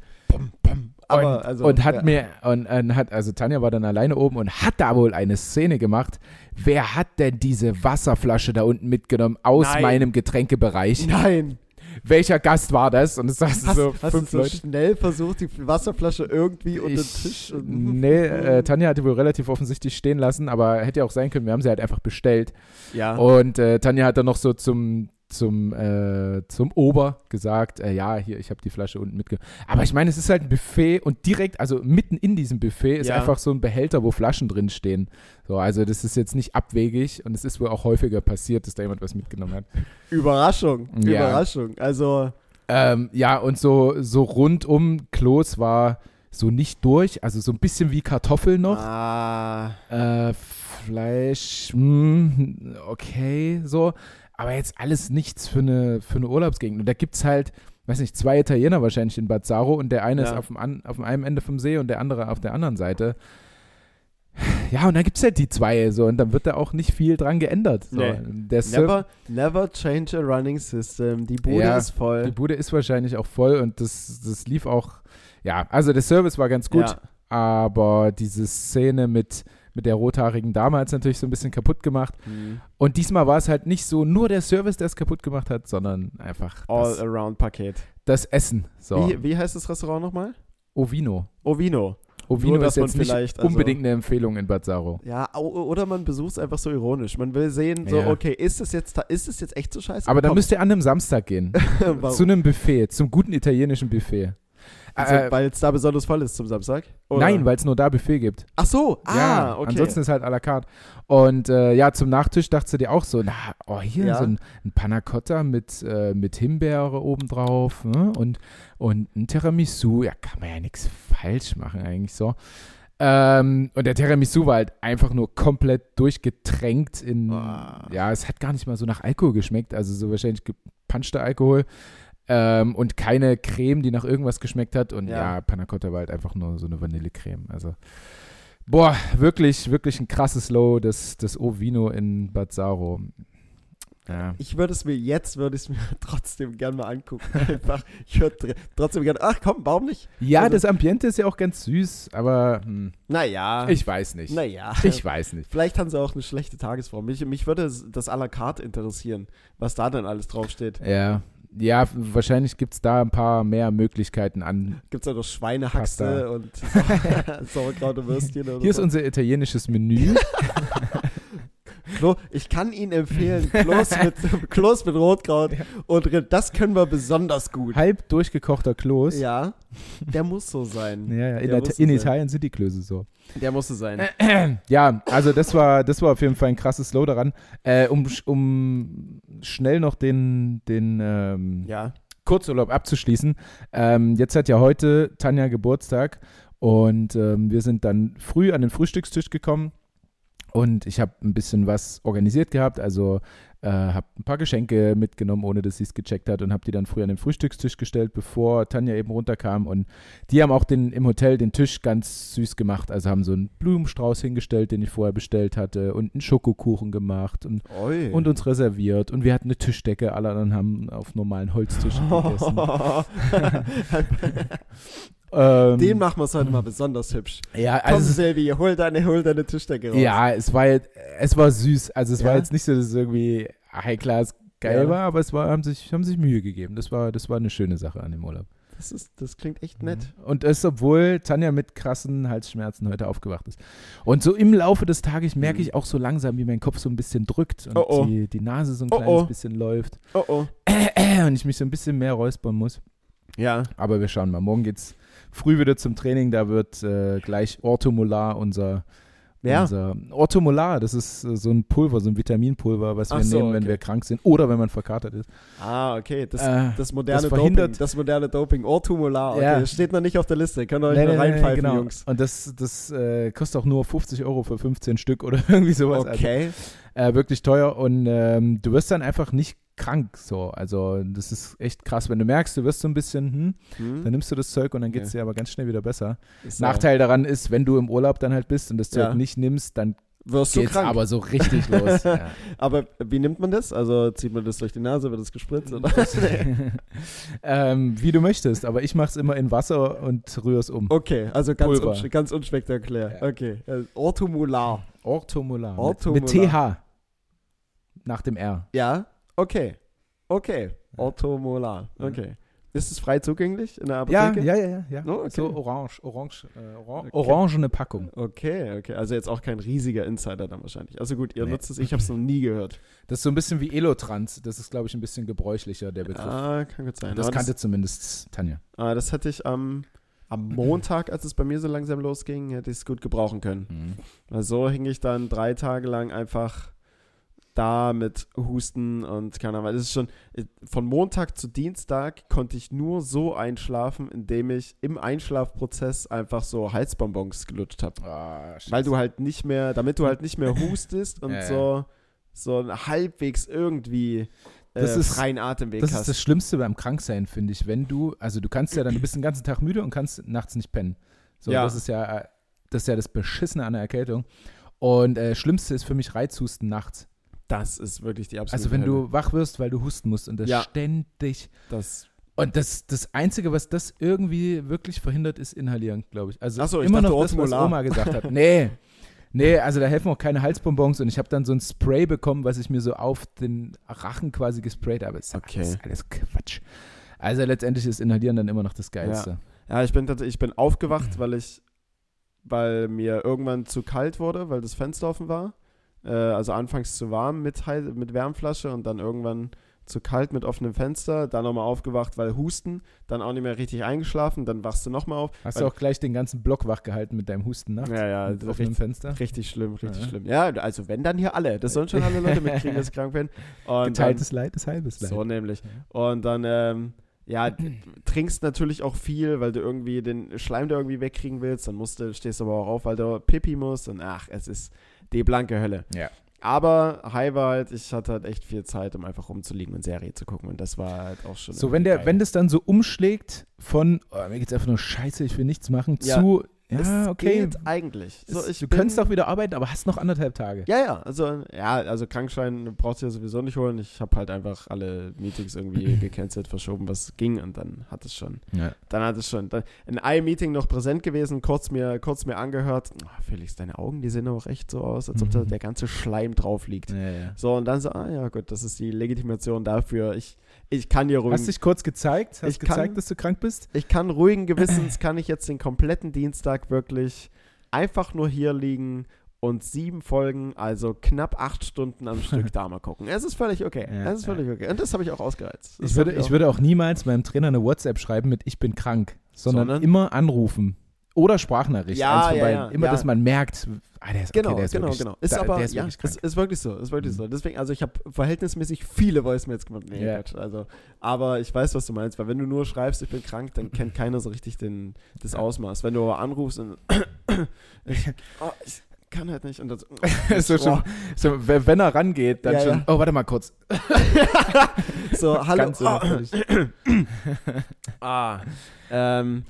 [SPEAKER 1] Aber,
[SPEAKER 2] und,
[SPEAKER 1] also,
[SPEAKER 2] und hat
[SPEAKER 1] ja.
[SPEAKER 2] mir, und, und hat, also Tanja war dann alleine oben und hat da wohl eine Szene gemacht. Wer hat denn diese Wasserflasche da unten mitgenommen aus
[SPEAKER 1] Nein.
[SPEAKER 2] meinem Getränkebereich?
[SPEAKER 1] Nein.
[SPEAKER 2] Welcher Gast war das? Und es saßen
[SPEAKER 1] Hast,
[SPEAKER 2] so
[SPEAKER 1] hast
[SPEAKER 2] fünf
[SPEAKER 1] du so
[SPEAKER 2] Leute.
[SPEAKER 1] schnell versucht, die Wasserflasche irgendwie unter den
[SPEAKER 2] Ich,
[SPEAKER 1] Tisch? und-
[SPEAKER 2] nee, äh, Tanja hatte wohl relativ offensichtlich stehen lassen, aber hätte ja auch sein können, wir haben sie halt einfach bestellt.
[SPEAKER 1] ja.
[SPEAKER 2] Und äh, Tanja hat dann noch so zum, zum, äh, zum Ober gesagt, äh, ja, hier, ich habe die Flasche unten mitgenommen. Aber ich meine, es ist halt ein Buffet und direkt, also mitten in diesem Buffet ist
[SPEAKER 1] Ja.
[SPEAKER 2] einfach so ein Behälter, wo Flaschen drin stehen. So, also das ist jetzt nicht abwegig und es ist wohl auch häufiger passiert, dass da jemand was mitgenommen hat.
[SPEAKER 1] Überraschung.
[SPEAKER 2] Ja.
[SPEAKER 1] Überraschung. Also,
[SPEAKER 2] Ähm, ja, und so, so rund um Klos war so nicht durch, also so ein bisschen wie Kartoffel noch.
[SPEAKER 1] ah,
[SPEAKER 2] Äh, Fleisch, hm, okay, so. Aber jetzt alles nichts für eine, für eine Urlaubsgegend. Und da gibt es halt, weiß nicht, zwei Italiener wahrscheinlich in Bad Saro und der eine
[SPEAKER 1] Ja.
[SPEAKER 2] ist auf dem, an, auf dem einen Ende vom See und der andere auf der anderen Seite. Ja, und dann gibt es halt die zwei so und dann wird da auch nicht viel dran geändert. So.
[SPEAKER 1] Nee. Never, never change a running system. Die Bude
[SPEAKER 2] Ja,
[SPEAKER 1] ist voll.
[SPEAKER 2] die Bude ist wahrscheinlich auch voll und das, das lief auch, ja, also der Service war ganz gut,
[SPEAKER 1] Ja.
[SPEAKER 2] aber diese Szene mit, mit der rothaarigen Dame hat es natürlich so ein bisschen kaputt gemacht.
[SPEAKER 1] Hm.
[SPEAKER 2] Und diesmal war es halt nicht so nur der Service, der es kaputt gemacht hat, sondern einfach das,
[SPEAKER 1] All-Around-Paket.
[SPEAKER 2] das Essen. So.
[SPEAKER 1] Wie, wie heißt das Restaurant nochmal?
[SPEAKER 2] Ovino.
[SPEAKER 1] Ovino.
[SPEAKER 2] Ovino
[SPEAKER 1] Nur,
[SPEAKER 2] ist jetzt nicht
[SPEAKER 1] also-
[SPEAKER 2] unbedingt eine Empfehlung in Bad Saro.
[SPEAKER 1] Ja, oder man besucht es einfach so ironisch. Man will sehen, so,
[SPEAKER 2] Ja.
[SPEAKER 1] okay, ist es jetzt, ta- ist es jetzt echt so scheiße?
[SPEAKER 2] Aber dann müsst ihr an einem Samstag gehen. Zu einem Buffet, zum guten italienischen Buffet.
[SPEAKER 1] Also,
[SPEAKER 2] äh,
[SPEAKER 1] weil es da besonders voll ist zum Samstag? Oder?
[SPEAKER 2] nein, weil es nur da Buffet gibt.
[SPEAKER 1] Ach so, ah,
[SPEAKER 2] ja,
[SPEAKER 1] okay.
[SPEAKER 2] ansonsten ist halt à la carte. Und äh, ja, zum Nachtisch dachtest du dir auch so, na, oh, hier
[SPEAKER 1] Ja.
[SPEAKER 2] so ein, ein Panna Cotta mit, äh, mit Himbeere obendrauf ne? und, und ein Tiramisu. Ja, kann man ja nichts falsch machen eigentlich so. Ähm, und der Tiramisu war halt einfach nur komplett durchgetränkt in,
[SPEAKER 1] Boah.
[SPEAKER 2] ja, es hat gar nicht mal so nach Alkohol geschmeckt, also so wahrscheinlich gepanschter Alkohol. Ähm, und keine Creme, die nach irgendwas geschmeckt hat. Und ja,
[SPEAKER 1] Ja.
[SPEAKER 2] Panna Cotta war halt einfach nur so eine Vanillecreme. Also, boah, wirklich, wirklich ein krasses Low, das, das O-Vino in Bad Saro. Ja.
[SPEAKER 1] Ich würde es mir jetzt, würde ich es mir trotzdem gern mal angucken. Einfach, ich würde trotzdem gerne, ach komm, warum nicht?
[SPEAKER 2] ja,
[SPEAKER 1] Also-
[SPEAKER 2] das Ambiente ist ja auch ganz süß, aber hm,
[SPEAKER 1] Naja.
[SPEAKER 2] ich weiß nicht.
[SPEAKER 1] Naja.
[SPEAKER 2] Ich weiß nicht.
[SPEAKER 1] Vielleicht haben sie auch eine schlechte Tagesform. Mich, mich würde das à la carte interessieren, was da denn alles draufsteht.
[SPEAKER 2] Ja, ja, wahrscheinlich gibt es da ein paar mehr Möglichkeiten an.
[SPEAKER 1] Gibt es da noch Schweinehaxe und Sauerkraut und Würstchen oder
[SPEAKER 2] Hier ist
[SPEAKER 1] so?
[SPEAKER 2] unser italienisches Menü.
[SPEAKER 1] Klo, ich kann Ihnen empfehlen, Kloß mit, Kloß mit Rotkraut
[SPEAKER 2] Ja.
[SPEAKER 1] und Rind. Das können wir besonders gut.
[SPEAKER 2] Halb durchgekochter Kloß.
[SPEAKER 1] Ja, der muss so sein.
[SPEAKER 2] Ja, ja, in,
[SPEAKER 1] Der muss
[SPEAKER 2] in. Italien sind die Klöße so.
[SPEAKER 1] Der musste sein.
[SPEAKER 2] Ja, also das war, das war auf jeden Fall ein krasses Slow daran. Äh, um, um schnell noch den, den ähm,
[SPEAKER 1] Ja.
[SPEAKER 2] Kurzurlaub abzuschließen. Ähm, jetzt hat ja heute Tanja Geburtstag und ähm, wir sind dann früh an den Frühstückstisch gekommen und ich habe ein bisschen was organisiert gehabt, also äh, habe ein paar Geschenke mitgenommen, ohne dass sie es gecheckt hat und habe die dann früh an den Frühstückstisch gestellt, bevor Tanja eben runterkam und die haben auch den, im Hotel den Tisch ganz süß gemacht, also haben so einen Blumenstrauß hingestellt, den ich vorher bestellt hatte und einen Schokokuchen gemacht und
[SPEAKER 1] Oi.
[SPEAKER 2] und uns reserviert und wir hatten eine Tischdecke, alle anderen haben auf normalen Holztischen gegessen. ähm,
[SPEAKER 1] Den machen wir es heute mal besonders hübsch.
[SPEAKER 2] ja,
[SPEAKER 1] Komm,
[SPEAKER 2] also es,
[SPEAKER 1] Silvi, hol deine, hol deine Tischdecke raus.
[SPEAKER 2] ja, es war jetzt, es war süß. Also es war
[SPEAKER 1] Ja?
[SPEAKER 2] jetzt nicht so, dass es irgendwie High Class geil
[SPEAKER 1] Ja.
[SPEAKER 2] war, aber es war, haben sich, haben sich Mühe gegeben. Das war, das war eine schöne Sache an dem Urlaub.
[SPEAKER 1] Das, ist, das klingt echt nett.
[SPEAKER 2] Und das, obwohl Tanja mit krassen Halsschmerzen heute aufgewacht ist. Und so im Laufe des Tages merke
[SPEAKER 1] Mhm.
[SPEAKER 2] ich auch so langsam, wie mein Kopf so ein bisschen drückt und
[SPEAKER 1] Oh, oh.
[SPEAKER 2] Die, die Nase so ein
[SPEAKER 1] Oh,
[SPEAKER 2] kleines
[SPEAKER 1] oh.
[SPEAKER 2] bisschen läuft
[SPEAKER 1] Oh oh.
[SPEAKER 2] und ich mich so ein bisschen mehr räuspern muss.
[SPEAKER 1] Ja.
[SPEAKER 2] Aber wir schauen mal. Morgen geht's früh wieder zum Training. Da wird äh, gleich Orthomolar unser,
[SPEAKER 1] Ja.
[SPEAKER 2] unser Orthomolar. Das ist äh, so ein Pulver, so ein Vitaminpulver, was wir
[SPEAKER 1] so,
[SPEAKER 2] nehmen, wenn
[SPEAKER 1] okay.
[SPEAKER 2] wir krank sind oder wenn man verkatert ist.
[SPEAKER 1] Ah, okay. Das,
[SPEAKER 2] Äh,
[SPEAKER 1] das moderne
[SPEAKER 2] das
[SPEAKER 1] Doping.
[SPEAKER 2] verhindert-
[SPEAKER 1] Das moderne Doping. Orthomolar. Okay.
[SPEAKER 2] Ja.
[SPEAKER 1] Das steht noch nicht auf der Liste. Könnt ihr euch
[SPEAKER 2] Nee, nee,
[SPEAKER 1] reinpfeifen,
[SPEAKER 2] genau.
[SPEAKER 1] Jungs.
[SPEAKER 2] Und das, das äh, kostet auch nur 50 Euro für 15 Stück oder irgendwie sowas.
[SPEAKER 1] Okay.
[SPEAKER 2] Also, wirklich teuer und ähm, du wirst dann einfach nicht krank so. Also das ist echt krass, wenn du merkst, du wirst so ein bisschen, hm,
[SPEAKER 1] Hm?
[SPEAKER 2] dann nimmst du das Zeug und dann geht es
[SPEAKER 1] Ja.
[SPEAKER 2] dir aber ganz schnell wieder besser.
[SPEAKER 1] Ist,
[SPEAKER 2] Nachteil daran ist, wenn du im Urlaub dann halt bist und das Zeug
[SPEAKER 1] Ja.
[SPEAKER 2] nicht nimmst, dann
[SPEAKER 1] wirst du
[SPEAKER 2] geht's
[SPEAKER 1] krank.
[SPEAKER 2] aber so richtig los. Ja.
[SPEAKER 1] Aber wie nimmt man das? Also zieht man das durch die Nase, wird das gespritzt? Oder?
[SPEAKER 2] ähm, wie du möchtest, aber ich mache es immer in Wasser und rühre es um.
[SPEAKER 1] Okay, also ganz,
[SPEAKER 2] Pulver.
[SPEAKER 1] unsch ganz unspektakulär.
[SPEAKER 2] Ja.
[SPEAKER 1] Okay. Äh, Orthomolar.
[SPEAKER 2] Orthomolar.
[SPEAKER 1] Orthomolar.
[SPEAKER 2] Mit, mit TH. Nach dem R.
[SPEAKER 1] Ja? Okay. Okay. Orthomolar.
[SPEAKER 2] Mhm.
[SPEAKER 1] Okay. Ist es frei zugänglich in der Apotheke?
[SPEAKER 2] ja, ja, ja. ja.
[SPEAKER 1] Oh, okay.
[SPEAKER 2] So orange, orange, äh, oran
[SPEAKER 1] Okay.
[SPEAKER 2] orangene Packung.
[SPEAKER 1] Okay, okay. Also jetzt auch kein riesiger Insider dann wahrscheinlich. Also gut, ihr
[SPEAKER 2] Nee.
[SPEAKER 1] nutzt es, ich habe es noch nie gehört.
[SPEAKER 2] Das ist so ein bisschen wie Elotrans. Das ist, glaube ich, ein bisschen gebräuchlicher, der Begriff.
[SPEAKER 1] Ah, kann gut sein.
[SPEAKER 2] das
[SPEAKER 1] Aber
[SPEAKER 2] kannte zumindest Tanja.
[SPEAKER 1] ah, das hatte ich am, am Montag, als es bei mir so langsam losging, hätte ich es gut gebrauchen können.
[SPEAKER 2] Mhm.
[SPEAKER 1] Weil so hing ich dann drei Tage lang einfach da mit Husten und keine Ahnung. Das ist schon von Montag zu Dienstag konnte ich nur so einschlafen, indem ich im Einschlafprozess einfach so Halsbonbons gelutscht habe.
[SPEAKER 2] Ah,
[SPEAKER 1] Weil du halt nicht mehr, damit du halt nicht mehr hustest und
[SPEAKER 2] Ja,
[SPEAKER 1] so so halbwegs irgendwie äh,
[SPEAKER 2] Das ist-
[SPEAKER 1] freien Atemweg
[SPEAKER 2] Das
[SPEAKER 1] hast.
[SPEAKER 2] ist das Schlimmste beim Kranksein, finde ich. Wenn du, also du kannst ja dann, du bist den ganzen Tag müde und kannst nachts nicht pennen. So,
[SPEAKER 1] Ja.
[SPEAKER 2] das ist ja, äh, das ist ja das Beschissene an der Erkältung. Und äh, Schlimmste ist für mich Reizhusten nachts.
[SPEAKER 1] Das ist wirklich die absolute
[SPEAKER 2] Also wenn
[SPEAKER 1] Hölle.
[SPEAKER 2] du wach wirst, weil du husten musst und das
[SPEAKER 1] Ja.
[SPEAKER 2] ständig.
[SPEAKER 1] das
[SPEAKER 2] Und das, das Einzige, was das irgendwie wirklich verhindert, ist Inhalieren, glaube ich. Also
[SPEAKER 1] so, ich
[SPEAKER 2] immer
[SPEAKER 1] dachte
[SPEAKER 2] noch das, was. Oma gesagt hat. Nee. Nee, also da helfen auch keine Halsbonbons und ich habe dann so ein Spray bekommen, was ich mir so auf den Rachen quasi gesprayt habe. Das ist
[SPEAKER 1] Okay.
[SPEAKER 2] alles, alles Quatsch. Also letztendlich ist Inhalieren dann immer noch das Geilste.
[SPEAKER 1] Ja, ich bin, ich bin aufgewacht, weil ich, weil mir irgendwann zu kalt wurde, weil das Fenster offen war. Äh, also anfangs zu warm mit, mit Wärmflasche und dann irgendwann zu kalt mit offenem Fenster. Dann nochmal aufgewacht, weil Husten. Dann auch nicht mehr richtig eingeschlafen. Dann wachst du nochmal auf.
[SPEAKER 2] Hast du auch gleich den ganzen Block wach gehalten mit deinem Husten nachts?
[SPEAKER 1] Ja, ja,
[SPEAKER 2] Mit offenem
[SPEAKER 1] richtig,
[SPEAKER 2] Fenster?
[SPEAKER 1] richtig schlimm, richtig
[SPEAKER 2] Ja.
[SPEAKER 1] schlimm. Ja, also wenn dann hier alle. Das sollen schon alle Leute mitkriegen, dass ich krank bin. Und
[SPEAKER 2] Geteiltes Leid ist halbes
[SPEAKER 1] dann,
[SPEAKER 2] Leid.
[SPEAKER 1] so nämlich. Und dann, ähm, ja, trinkst natürlich auch viel, weil du irgendwie den Schleim da irgendwie wegkriegen willst. Dann musst du, stehst du aber auch auf, weil du Pipi musst. Und ach, es ist die blanke Hölle.
[SPEAKER 2] Ja.
[SPEAKER 1] Aber High war halt, ich hatte halt echt viel Zeit, um einfach rumzuliegen und Serie zu gucken. Und das war halt auch schon.
[SPEAKER 2] So, wenn der,
[SPEAKER 1] geil.
[SPEAKER 2] wenn das dann so umschlägt von, oh, mir geht's einfach nur scheiße, ich will nichts machen,
[SPEAKER 1] Ja.
[SPEAKER 2] zu, ja, okay,
[SPEAKER 1] geht eigentlich. So,
[SPEAKER 2] es- du
[SPEAKER 1] bin-
[SPEAKER 2] könntest auch wieder arbeiten, aber hast noch anderthalb Tage.
[SPEAKER 1] Ja, ja, also, ja, also Krankschein brauchst du ja sowieso nicht holen. Ich habe halt einfach alle Meetings irgendwie gecancelt, verschoben, was ging und dann hat es schon.
[SPEAKER 2] Ja.
[SPEAKER 1] Dann hat es schon. Dann in einem Meeting noch präsent gewesen, kurz mir, kurz mir angehört. Oh, Felix, deine Augen, die sehen auch echt so aus, als ob da
[SPEAKER 2] Mhm.
[SPEAKER 1] der ganze Schleim drauf liegt.
[SPEAKER 2] Ja, ja.
[SPEAKER 1] So, und dann so, ah ja, gut, das ist die Legitimation dafür. Ich, ich kann dir ruhigen,
[SPEAKER 2] Hast dich kurz gezeigt? Hast
[SPEAKER 1] Ich kann-
[SPEAKER 2] gezeigt, dass du krank bist?
[SPEAKER 1] ich kann ruhigen Gewissens, kann ich jetzt den kompletten Dienstag wirklich einfach nur hier liegen und sieben Folgen, also knapp acht Stunden am Stück da mal gucken. Es ist völlig okay.
[SPEAKER 2] Ja,
[SPEAKER 1] es ist völlig okay. Und das habe ich auch ausgereizt. Das
[SPEAKER 2] Ich würde, ich
[SPEAKER 1] auch-
[SPEAKER 2] würde auch niemals meinem Trainer eine WhatsApp schreiben mit Ich bin krank, sondern,
[SPEAKER 1] Sondern?
[SPEAKER 2] immer anrufen. Oder Sprachnachricht.
[SPEAKER 1] Ja, ja, ja,
[SPEAKER 2] immer,
[SPEAKER 1] ja.
[SPEAKER 2] dass man merkt, ah, der ist,
[SPEAKER 1] Genau,
[SPEAKER 2] okay, der ist
[SPEAKER 1] genau,
[SPEAKER 2] wirklich,
[SPEAKER 1] genau. Ist
[SPEAKER 2] da,
[SPEAKER 1] aber,
[SPEAKER 2] der ist
[SPEAKER 1] ja,
[SPEAKER 2] wirklich
[SPEAKER 1] ist,
[SPEAKER 2] krank.
[SPEAKER 1] ist wirklich so, ist wirklich
[SPEAKER 2] Mhm.
[SPEAKER 1] so. Deswegen, also ich habe verhältnismäßig viele Voicemails gemacht. Nee. Quatsch, also, aber ich weiß, was du meinst, weil wenn du nur schreibst, ich bin krank, dann kennt keiner so richtig den, das. Ausmaß. Wenn du aber anrufst und oh, ich kann halt nicht und das,
[SPEAKER 2] so schon, so, wenn er rangeht, dann
[SPEAKER 1] Ja,
[SPEAKER 2] schon,
[SPEAKER 1] ja.
[SPEAKER 2] oh, warte mal kurz.
[SPEAKER 1] so, hallo, oh, ah, ähm,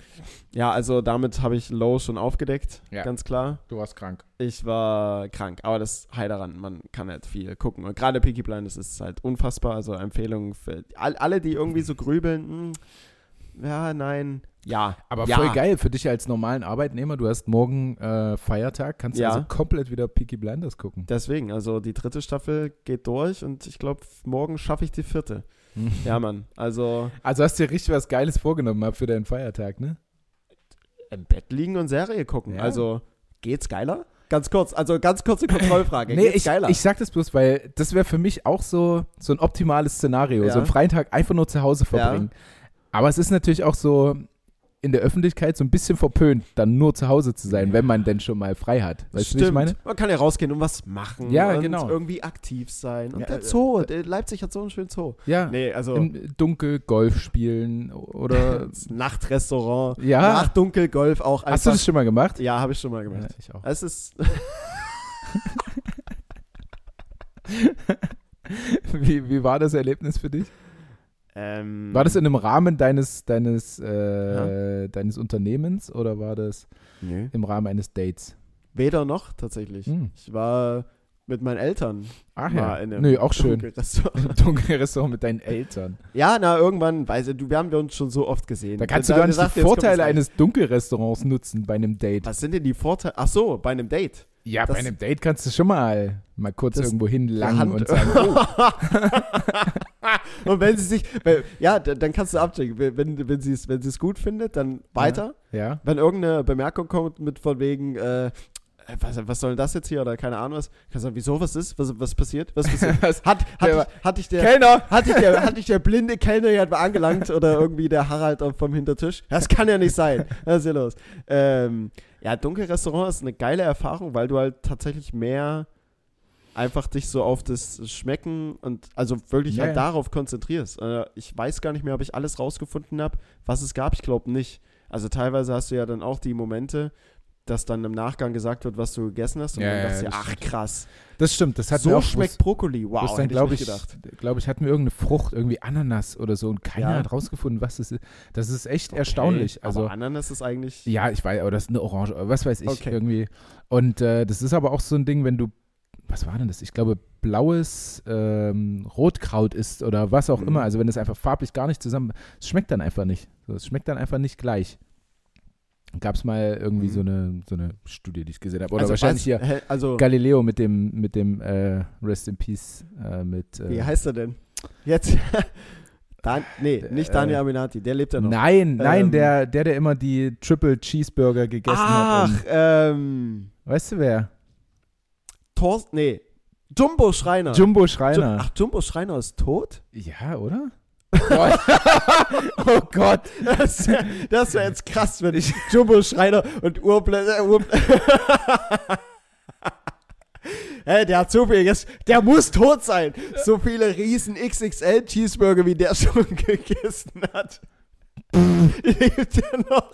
[SPEAKER 1] ja, also damit habe ich Low schon aufgedeckt,
[SPEAKER 2] Ja.
[SPEAKER 1] ganz klar.
[SPEAKER 2] Du warst krank.
[SPEAKER 1] Ich war krank, aber das High daran, man kann halt viel gucken. Und gerade Peaky Blinders ist halt unfassbar. Also Empfehlung für all, alle, die irgendwie so grübeln. hm, ja, nein, ja.
[SPEAKER 2] Aber
[SPEAKER 1] ja.
[SPEAKER 2] voll geil für dich als normalen Arbeitnehmer. Du hast morgen äh, Feiertag, kannst
[SPEAKER 1] Ja.
[SPEAKER 2] also komplett wieder Peaky Blinders gucken.
[SPEAKER 1] Deswegen, also die dritte Staffel geht durch und ich glaube, morgen schaffe ich die vierte. Ja, Mann. Also
[SPEAKER 2] Also hast du dir richtig was Geiles vorgenommen für deinen Feiertag, ne?
[SPEAKER 1] im Bett liegen und Serie gucken.
[SPEAKER 2] Ja.
[SPEAKER 1] Also geht's geiler? Ganz kurz, also ganz kurze Kontrollfrage.
[SPEAKER 2] Nee,
[SPEAKER 1] geht's
[SPEAKER 2] ich,
[SPEAKER 1] geiler?
[SPEAKER 2] ich sag das bloß, weil das wäre für mich auch so, so ein optimales Szenario.
[SPEAKER 1] Ja.
[SPEAKER 2] So einen freien Tag einfach nur zu Hause verbringen. Aber es ist natürlich auch so in der Öffentlichkeit so ein bisschen verpönt, dann nur zu Hause zu sein, wenn man denn schon mal frei hat. Weißt du, wie ich meine?
[SPEAKER 1] Man kann ja rausgehen und was machen.
[SPEAKER 2] Ja,
[SPEAKER 1] und
[SPEAKER 2] genau.
[SPEAKER 1] irgendwie aktiv sein. Und
[SPEAKER 2] Ja,
[SPEAKER 1] der
[SPEAKER 2] äh,
[SPEAKER 1] Zoo, der Leipzig hat so einen schönen Zoo.
[SPEAKER 2] Ja.
[SPEAKER 1] Nee, also
[SPEAKER 2] Im Dunkel Golf spielen oder.
[SPEAKER 1] das Nachtrestaurant,
[SPEAKER 2] ja.
[SPEAKER 1] nach Dunkelgolf auch einfach.
[SPEAKER 2] Hast du das schon mal gemacht?
[SPEAKER 1] ja, habe ich schon mal
[SPEAKER 2] Ja,
[SPEAKER 1] gemacht.
[SPEAKER 2] ich auch.
[SPEAKER 1] Es ist
[SPEAKER 2] Wie, wie war das Erlebnis für dich?
[SPEAKER 1] Ähm,
[SPEAKER 2] War das in einem Rahmen deines, deines, äh, deines Unternehmens oder war das
[SPEAKER 1] Nö.
[SPEAKER 2] im Rahmen eines Dates?
[SPEAKER 1] Weder noch tatsächlich.
[SPEAKER 2] Hm.
[SPEAKER 1] Ich war mit meinen Eltern
[SPEAKER 2] Ach ja.
[SPEAKER 1] in einem
[SPEAKER 2] Nö, auch schön. Dunklen Restaurant mit deinen Eltern.
[SPEAKER 1] Ja, na, irgendwann, weißt du, wir haben wir uns schon so oft gesehen.
[SPEAKER 2] Da kannst du
[SPEAKER 1] Dann
[SPEAKER 2] gar nicht
[SPEAKER 1] sagt,
[SPEAKER 2] die Vorteile eines Dunkelrestaurants nutzen bei einem Date.
[SPEAKER 1] Was sind denn die Vorteile? Ach so, bei einem Date.
[SPEAKER 2] Ja,
[SPEAKER 1] Das-
[SPEAKER 2] bei einem Date kannst du schon mal, mal kurz irgendwo hinlangen und sagen, oh,
[SPEAKER 1] Und wenn sie sich, weil- ja, dann, kannst du abchecken. Wenn, wenn sie es wenn sie es gut findet, dann weiter.
[SPEAKER 2] ja.
[SPEAKER 1] Wenn irgendeine Bemerkung kommt mit von wegen, äh, was, was soll das jetzt hier oder keine Ahnung was, kannst du sagen, wieso, was ist, was, was passiert, was passiert? Hat, hat,
[SPEAKER 2] Der-
[SPEAKER 1] ich, hat, ich der,
[SPEAKER 2] Kellner!
[SPEAKER 1] hat, ich der, hat ich der blinde Kellner ja angelangt oder irgendwie der Harald vom Hintertisch? Das kann ja nicht sein. Was ist hier los? Ähm, ja, Dunkelrestaurant ist eine geile Erfahrung, weil du halt tatsächlich mehr einfach dich so auf das Schmecken und also wirklich
[SPEAKER 2] Ja,
[SPEAKER 1] halt darauf konzentrierst. Äh, ich weiß gar nicht mehr, ob ich alles rausgefunden habe, was es gab. Ich glaube nicht. Also teilweise hast du ja dann auch die Momente, dass dann im Nachgang gesagt wird, was du gegessen hast und
[SPEAKER 2] Ja,
[SPEAKER 1] dann
[SPEAKER 2] ja,
[SPEAKER 1] dachtest du, ach
[SPEAKER 2] stimmt.
[SPEAKER 1] krass,
[SPEAKER 2] Das stimmt, das hat mir
[SPEAKER 1] so
[SPEAKER 2] auch
[SPEAKER 1] schmeckt Brokkoli. Wow,
[SPEAKER 2] dann glaube
[SPEAKER 1] ich
[SPEAKER 2] ich,
[SPEAKER 1] gedacht.
[SPEAKER 2] glaube ich, hatten wir irgendeine Frucht, irgendwie Ananas oder so und keiner
[SPEAKER 1] Ja.
[SPEAKER 2] hat rausgefunden, was das ist. Das ist echt
[SPEAKER 1] Okay,
[SPEAKER 2] erstaunlich. Also
[SPEAKER 1] aber Ananas ist eigentlich
[SPEAKER 2] ja, ich weiß, oder das ist eine Orange, was weiß ich
[SPEAKER 1] Okay.
[SPEAKER 2] irgendwie. Und äh, das ist aber auch so ein Ding, wenn du, was war denn das? Ich glaube blaues ähm, Rotkraut ist oder was auch
[SPEAKER 1] Mhm.
[SPEAKER 2] immer. Also wenn es einfach farblich gar nicht zusammen, es schmeckt dann einfach nicht. Es schmeckt dann einfach nicht gleich. Gab es mal irgendwie
[SPEAKER 1] Mhm.
[SPEAKER 2] so eine so eine Studie, die ich gesehen habe. Oder
[SPEAKER 1] also
[SPEAKER 2] wahrscheinlich
[SPEAKER 1] weiß-
[SPEAKER 2] hier
[SPEAKER 1] Also,
[SPEAKER 2] Galileo mit dem, mit dem äh, Rest in Peace, äh, mit äh,
[SPEAKER 1] wie heißt er denn? Jetzt. Dan nee, nicht
[SPEAKER 2] Äh,
[SPEAKER 1] Daniel Aminati, der lebt ja noch.
[SPEAKER 2] Nein, nein,
[SPEAKER 1] Ähm,
[SPEAKER 2] der, der, der immer die Triple Cheeseburger gegessen
[SPEAKER 1] Ach,
[SPEAKER 2] hat.
[SPEAKER 1] ähm.
[SPEAKER 2] Und, weißt du wer?
[SPEAKER 1] Thorsten, nee. Jumbo Schreiner.
[SPEAKER 2] Jumbo
[SPEAKER 1] Ju-
[SPEAKER 2] Schreiner.
[SPEAKER 1] Ach, Jumbo Schreiner ist tot?
[SPEAKER 2] Ja, oder? oh Gott.
[SPEAKER 1] Das wäre wär jetzt krass, wenn ich Jumbo Schreiner und Urblende. Ur Hä, der hat so viel gegessen. Der muss tot sein. So viele riesen XXL Cheeseburger, wie der schon gegessen hat. Lebt er noch?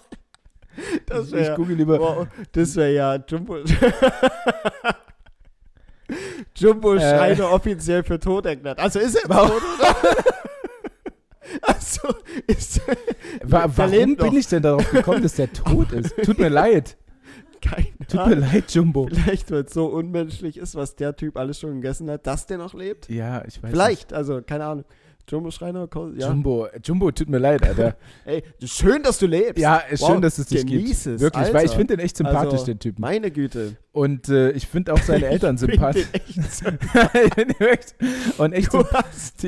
[SPEAKER 1] Das
[SPEAKER 2] ich
[SPEAKER 1] wäre
[SPEAKER 2] gucke lieber.
[SPEAKER 1] wow, das wäre ja Jumbo. Jumbo
[SPEAKER 2] Äh.
[SPEAKER 1] Schreiner offiziell für tot erklärt. Also ist er oder? Also ist
[SPEAKER 2] Wa warum bin ich denn darauf gekommen, dass der tot ist? Tut mir leid.
[SPEAKER 1] Keine
[SPEAKER 2] Tut mir leid, Jumbo.
[SPEAKER 1] Vielleicht, weil es so unmenschlich ist, was der Typ alles schon gegessen hat, dass der noch lebt.
[SPEAKER 2] Ja, ich weiß
[SPEAKER 1] Vielleicht, also keine Ahnung. Jumbo Schreiner, ja.
[SPEAKER 2] Jumbo, Jumbo, tut mir leid, Alter.
[SPEAKER 1] Ey, schön, dass du lebst.
[SPEAKER 2] Ja, ist
[SPEAKER 1] Wow,
[SPEAKER 2] schön, dass es dich gibt.
[SPEAKER 1] es,
[SPEAKER 2] Wirklich, weil ich
[SPEAKER 1] Alter.
[SPEAKER 2] finde den echt sympathisch,
[SPEAKER 1] Also,
[SPEAKER 2] den Typen.
[SPEAKER 1] Meine Güte.
[SPEAKER 2] Und äh, ich finde auch seine Eltern sympathisch. Ich ihn echt- Und echt
[SPEAKER 1] Du
[SPEAKER 2] sympathisch.
[SPEAKER 1] hast,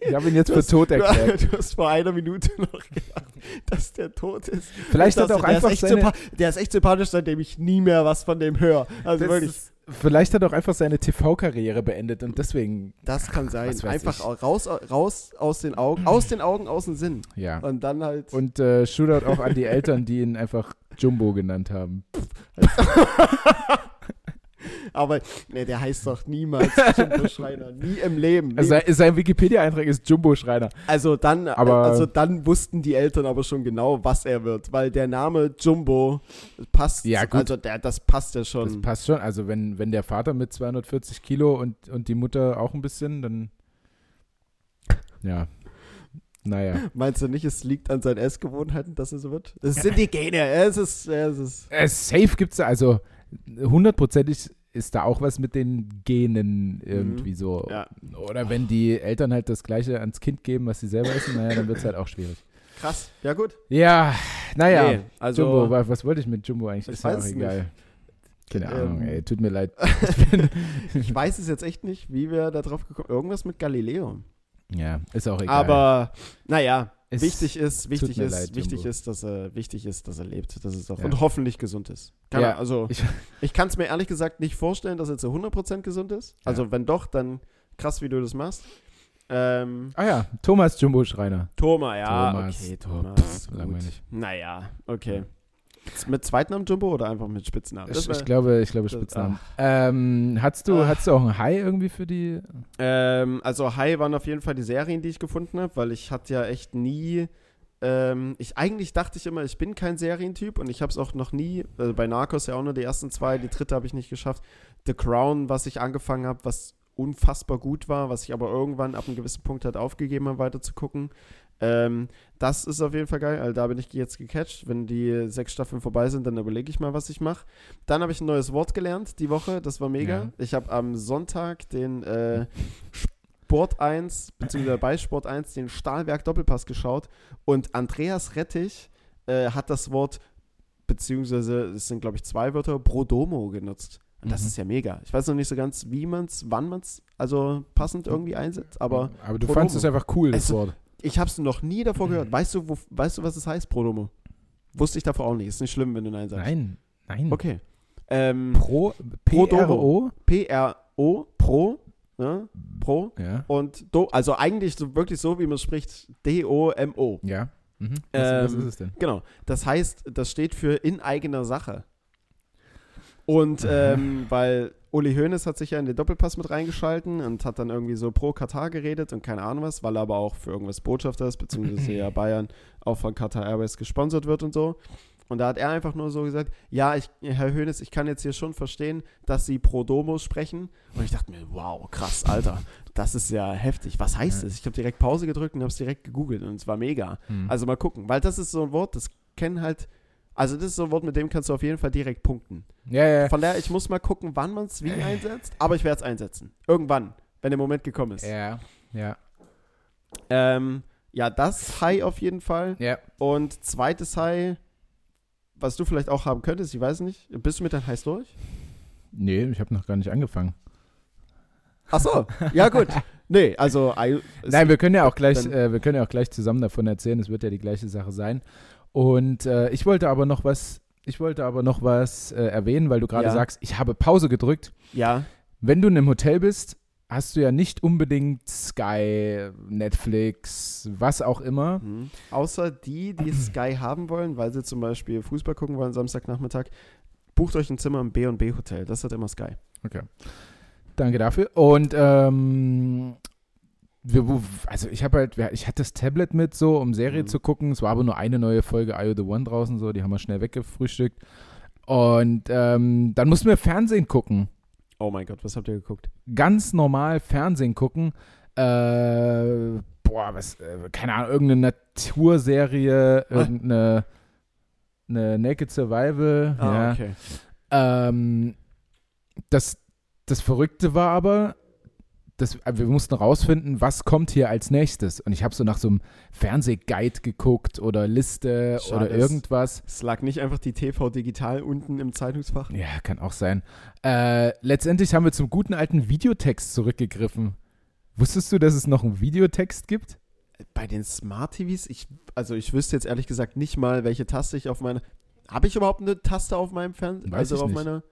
[SPEAKER 2] Ich habe ihn jetzt für tot erklärt.
[SPEAKER 1] du hast vor einer Minute noch gedacht, dass der tot ist.
[SPEAKER 2] Vielleicht hat
[SPEAKER 1] dass-
[SPEAKER 2] auch
[SPEAKER 1] der
[SPEAKER 2] einfach
[SPEAKER 1] ist
[SPEAKER 2] seine,
[SPEAKER 1] Der ist echt sympathisch, seitdem ich nie mehr was von dem höre. Also
[SPEAKER 2] das
[SPEAKER 1] wirklich,
[SPEAKER 2] ist, vielleicht hat er auch einfach seine TV-Karriere beendet und deswegen,
[SPEAKER 1] das kann sein. Einfach
[SPEAKER 2] ich.
[SPEAKER 1] raus, raus aus den Augen, aus den Augen, aus dem Sinn.
[SPEAKER 2] ja.
[SPEAKER 1] Und dann halt.
[SPEAKER 2] Und äh, Shootout auch an die Eltern, die ihn einfach Jumbo genannt haben.
[SPEAKER 1] aber nee, der heißt doch niemals Jumbo Schreiner. Nie im Leben.
[SPEAKER 2] Also
[SPEAKER 1] Nie.
[SPEAKER 2] sein, sein Wikipedia-Eintrag ist Jumbo-Schreiner.
[SPEAKER 1] Also dann,
[SPEAKER 2] Aber-
[SPEAKER 1] also dann wussten die Eltern aber schon genau, was er wird, weil der Name Jumbo passt.
[SPEAKER 2] Ja, gut.
[SPEAKER 1] Also der, das passt ja schon.
[SPEAKER 2] Das passt schon. Also wenn, wenn der Vater mit 240 Kilo und, und die Mutter auch ein bisschen, dann ja. Naja.
[SPEAKER 1] Meinst du nicht, es liegt an seinen Essgewohnheiten, dass er so wird? Es sind die Gene. Es ist, es ist.
[SPEAKER 2] Äh, safe gibt's da, also hundertprozentig ist da auch was mit den Genen irgendwie so.
[SPEAKER 1] Mhm. Ja.
[SPEAKER 2] Oder wenn die Eltern halt das Gleiche ans Kind geben, was sie selber essen, naja, dann wird es halt auch schwierig.
[SPEAKER 1] Krass. Ja gut.
[SPEAKER 2] Ja, naja.
[SPEAKER 1] Nee, also
[SPEAKER 2] Jumbo, wa- was wollte ich mit Jumbo eigentlich?
[SPEAKER 1] Ich
[SPEAKER 2] ist ja auch egal. Keine
[SPEAKER 1] Ähm,
[SPEAKER 2] Ahnung, ey, tut mir leid.
[SPEAKER 1] ich weiß es jetzt echt nicht, wie wir da drauf gekommen. Irgendwas mit Galileo.
[SPEAKER 2] Ja, ist auch egal.
[SPEAKER 1] Aber naja,
[SPEAKER 2] Es
[SPEAKER 1] wichtig ist, wichtig ist,
[SPEAKER 2] leid,
[SPEAKER 1] wichtig
[SPEAKER 2] Jumbo.
[SPEAKER 1] ist, dass er, wichtig ist, dass er lebt. Das ist auch
[SPEAKER 2] Ja.
[SPEAKER 1] und hoffentlich gesund ist. Kann
[SPEAKER 2] Ja,
[SPEAKER 1] er, also
[SPEAKER 2] ich-
[SPEAKER 1] ich, kann es mir ehrlich gesagt nicht vorstellen, dass er zu 100% gesund ist. Also wenn doch, dann krass, wie du das machst. Ähm,
[SPEAKER 2] Ah ja, Thomas Jumbo Schreiner.
[SPEAKER 1] Thomas, ja,
[SPEAKER 2] Thomas,
[SPEAKER 1] okay,
[SPEAKER 2] oh,
[SPEAKER 1] Thomas.
[SPEAKER 2] pff, langweilig.
[SPEAKER 1] Naja, okay. Mit Zweitnamen Jumbo oder einfach mit Spitznamen?
[SPEAKER 2] Ich, ich glaube, ich glaube Spitznamen. Ähm, hattest du,
[SPEAKER 1] Ah.
[SPEAKER 2] hattest du auch ein High irgendwie für die?
[SPEAKER 1] Ähm, also High waren auf jeden Fall die Serien, die ich gefunden habe, weil ich hatte ja echt nie. Ähm, ich eigentlich dachte ich immer, ich bin kein Serientyp und ich habe es auch noch nie. Also bei Narcos ja auch nur die ersten zwei, die dritte habe ich nicht geschafft. The Crown, was ich angefangen habe, was unfassbar gut war, was ich aber irgendwann ab einem gewissen Punkt halt aufgegeben habe, weiter zu gucken. Ähm, das ist auf jeden Fall geil. Also da bin ich jetzt gecatcht. Wenn die sechs Staffeln vorbei sind, dann überlege ich mal, was ich mache. Dann habe ich ein neues Wort gelernt die Woche. Das war mega.
[SPEAKER 2] Ja.
[SPEAKER 1] Ich habe am Sonntag den äh, Sport 1, beziehungsweise bei Sport 1 den Stahlwerk Doppelpass geschaut und Andreas Rettich äh, hat das Wort, beziehungsweise es sind glaube ich zwei Wörter, Brodomo genutzt. Und das
[SPEAKER 2] Mhm.
[SPEAKER 1] ist ja mega. Ich weiß noch nicht so ganz, wie man es, wann man es also passend irgendwie einsetzt, aber
[SPEAKER 2] aber du
[SPEAKER 1] Prodomo.
[SPEAKER 2] fandest es einfach cool, das
[SPEAKER 1] Also,
[SPEAKER 2] Wort.
[SPEAKER 1] Ich habe es noch nie davor gehört. Weißt du, wo, weißt du, was es heißt, Brodomo? Wusste ich davor auch nicht. Ist nicht schlimm, wenn du Nein sagst.
[SPEAKER 2] Nein, nein.
[SPEAKER 1] Okay. Ähm,
[SPEAKER 2] Pro, P-R-O?
[SPEAKER 1] P-R-O, Pro, ne? Pro.
[SPEAKER 2] Ja.
[SPEAKER 1] Und Do, also eigentlich so wirklich so, wie man spricht, D-O-M-O.
[SPEAKER 2] Ja. Mhm. Was, was
[SPEAKER 1] Ähm,
[SPEAKER 2] ist es denn?
[SPEAKER 1] Genau. Das heißt, das steht für in eigener Sache. Und ähm, weil Uli Hoeneß hat sich ja in den Doppelpass mit reingeschalten und hat dann irgendwie so pro Katar geredet und keine Ahnung was, weil er aber auch für irgendwas Botschafter ist, beziehungsweise ja Bayern auch von Qatar Airways gesponsert wird und so. Und da hat er einfach nur so gesagt, ja, ich, Herr Hoeneß, ich kann jetzt hier schon verstehen, dass Sie pro Domo sprechen. Und ich dachte mir, wow, krass, Alter, das ist ja heftig. Was heißt das? Ich habe direkt Pause gedrückt und habe es direkt gegoogelt und es war mega.
[SPEAKER 2] Hm.
[SPEAKER 1] Also mal gucken, weil das ist so ein Wort, das kennen halt, also das ist so ein Wort, mit dem kannst du auf jeden Fall direkt punkten.
[SPEAKER 2] ja, ja.
[SPEAKER 1] Von daher, ich muss mal gucken, wann man es wie einsetzt, aber ich werde es einsetzen. Irgendwann, wenn der Moment gekommen ist.
[SPEAKER 2] Ja, ja.
[SPEAKER 1] Ähm, ja, das High auf jeden Fall.
[SPEAKER 2] Ja.
[SPEAKER 1] Und zweites High, was du vielleicht auch haben könntest, ich weiß nicht. Bist du mit deinem Highs durch?
[SPEAKER 2] Nee, ich habe noch gar nicht angefangen.
[SPEAKER 1] Ach so, ja gut. Nee, also
[SPEAKER 2] Nein, wir können ja auch gleich, äh, wir können ja auch gleich zusammen davon erzählen. Es wird ja die gleiche Sache sein. Und äh, ich wollte aber noch was, ich wollte aber noch was äh, erwähnen, weil du gerade
[SPEAKER 1] Ja.
[SPEAKER 2] sagst, ich habe Pause gedrückt.
[SPEAKER 1] ja,
[SPEAKER 2] Wenn du in einem Hotel bist, hast du ja nicht unbedingt Sky, Netflix, was auch immer.
[SPEAKER 1] Mhm. Außer die, die Sky haben wollen, weil sie zum Beispiel Fußball gucken wollen Samstagnachmittag, bucht euch ein Zimmer im B&B Hotel. Das hat immer Sky.
[SPEAKER 2] Okay. Danke dafür. Und ähm, also ich habe halt, ich hatte das Tablet mit so, um Serie
[SPEAKER 1] Mhm.
[SPEAKER 2] zu gucken. Es war aber nur eine neue Folge IO The One draußen so, die haben wir schnell weggefrühstückt. Und ähm, dann mussten wir Fernsehen gucken.
[SPEAKER 1] Oh mein Gott, was habt ihr geguckt?
[SPEAKER 2] Ganz normal Fernsehen gucken. Äh, boah, was, äh, keine Ahnung, irgendeine Naturserie,
[SPEAKER 1] Ah.
[SPEAKER 2] irgendeine eine Naked Survival.
[SPEAKER 1] Ah,
[SPEAKER 2] ja.
[SPEAKER 1] okay.
[SPEAKER 2] Ähm, das, das Verrückte war aber, dass, äh, wir mussten rausfinden, was kommt hier als nächstes. Und ich habe so nach so einem Fernsehguide geguckt oder Liste
[SPEAKER 1] Schade,
[SPEAKER 2] oder irgendwas.
[SPEAKER 1] Es lag nicht einfach die TV Digital unten im Zeitungsfach.
[SPEAKER 2] Ja, kann auch sein. Äh, letztendlich haben wir zum guten alten Videotext zurückgegriffen. Wusstest du, dass es noch einen Videotext gibt?
[SPEAKER 1] Bei den Smart TVs, ich, also ich wüsste jetzt ehrlich gesagt nicht mal, welche Taste ich auf meine. Habe ich überhaupt eine Taste auf meinem Fernseher? Also auf
[SPEAKER 2] nicht.
[SPEAKER 1] meiner.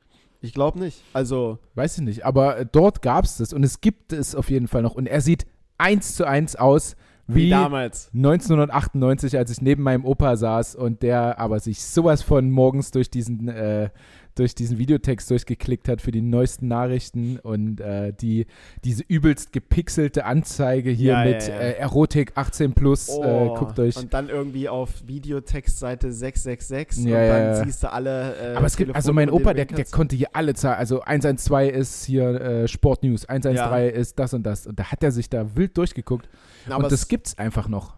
[SPEAKER 1] Ich glaube nicht. Also,
[SPEAKER 2] Weiß ich nicht, aber äh, dort gab es das und es gibt es auf jeden Fall noch. Und er sieht eins zu eins aus
[SPEAKER 1] wie
[SPEAKER 2] wie,
[SPEAKER 1] damals.
[SPEAKER 2] 1998, als ich neben meinem Opa saß und der aber sich sowas von morgens durch diesen, äh, durch diesen Videotext durchgeklickt hat für die neuesten Nachrichten und äh, die, diese übelst gepixelte Anzeige hier
[SPEAKER 1] Ja,
[SPEAKER 2] mit
[SPEAKER 1] ja, ja.
[SPEAKER 2] Äh, Erotik 18 plus, äh,
[SPEAKER 1] Oh,
[SPEAKER 2] guckt euch.
[SPEAKER 1] Und dann irgendwie auf Videotextseite 666
[SPEAKER 2] Ja,
[SPEAKER 1] und dann siehst du alle. Äh,
[SPEAKER 2] aber es gibt, also mein Opa, der, der konnte hier alle Zahlen, also 112 ist hier äh, Sportnews, 113 ist das und das. Und da hat er sich da wild durchgeguckt.
[SPEAKER 1] Na,
[SPEAKER 2] und das
[SPEAKER 1] es,
[SPEAKER 2] gibt's einfach noch.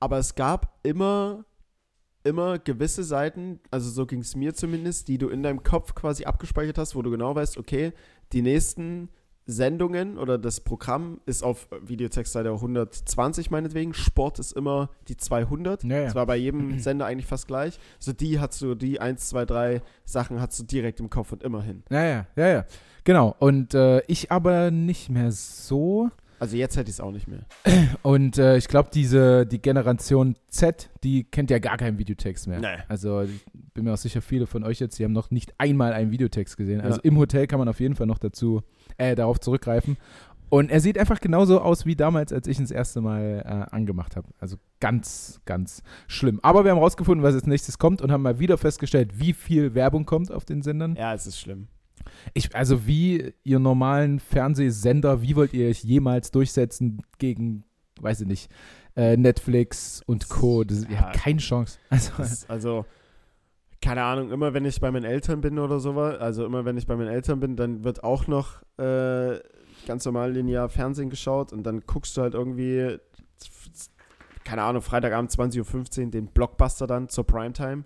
[SPEAKER 1] aber es gab immer, immer gewisse Seiten, also so ging es mir zumindest, die du in deinem Kopf quasi abgespeichert hast, wo du genau weißt, okay, die nächsten Sendungen oder das Programm ist auf Videotextseite 120 meinetwegen. Sport ist immer die 200.
[SPEAKER 2] Ja, ja.
[SPEAKER 1] Das war bei jedem Sender eigentlich fast gleich. So die hast du, die 1, 2, 3 Sachen hast du direkt im Kopf und immer hin.
[SPEAKER 2] Ja, ja, ja, ja. Genau. Und äh, ich aber nicht mehr so.
[SPEAKER 1] Also jetzt hätte ich es auch nicht mehr.
[SPEAKER 2] Und äh, ich glaube, diese, die Generation Z, die kennt ja gar keinen Videotext mehr.
[SPEAKER 1] Nee.
[SPEAKER 2] Also ich bin mir auch sicher, viele von euch jetzt, die haben noch nicht einmal einen Videotext gesehen. Also
[SPEAKER 1] Ja.
[SPEAKER 2] im Hotel kann man auf jeden Fall noch dazu, äh, darauf zurückgreifen. Und er sieht einfach genauso aus wie damals, als ich ihn das erste Mal äh, angemacht habe. Also ganz, ganz schlimm. Aber wir haben rausgefunden, was als nächstes kommt und haben mal wieder festgestellt, wie viel Werbung kommt auf den Sendern.
[SPEAKER 1] Ja, es ist schlimm.
[SPEAKER 2] Ich, also wie ihr normalen Fernsehsender, wie wollt ihr euch jemals durchsetzen gegen, weiß ich nicht, äh, Netflix und Co. Das, ihr
[SPEAKER 1] Ja.
[SPEAKER 2] habt keine Chance. Also,
[SPEAKER 1] Das, also, keine Ahnung, immer wenn ich bei meinen Eltern bin oder sowas, also immer wenn ich bei meinen Eltern bin, dann wird auch noch äh, ganz normal linear Fernsehen geschaut und dann guckst du halt irgendwie, keine Ahnung, Freitagabend 20.15 Uhr den Blockbuster dann zur Primetime.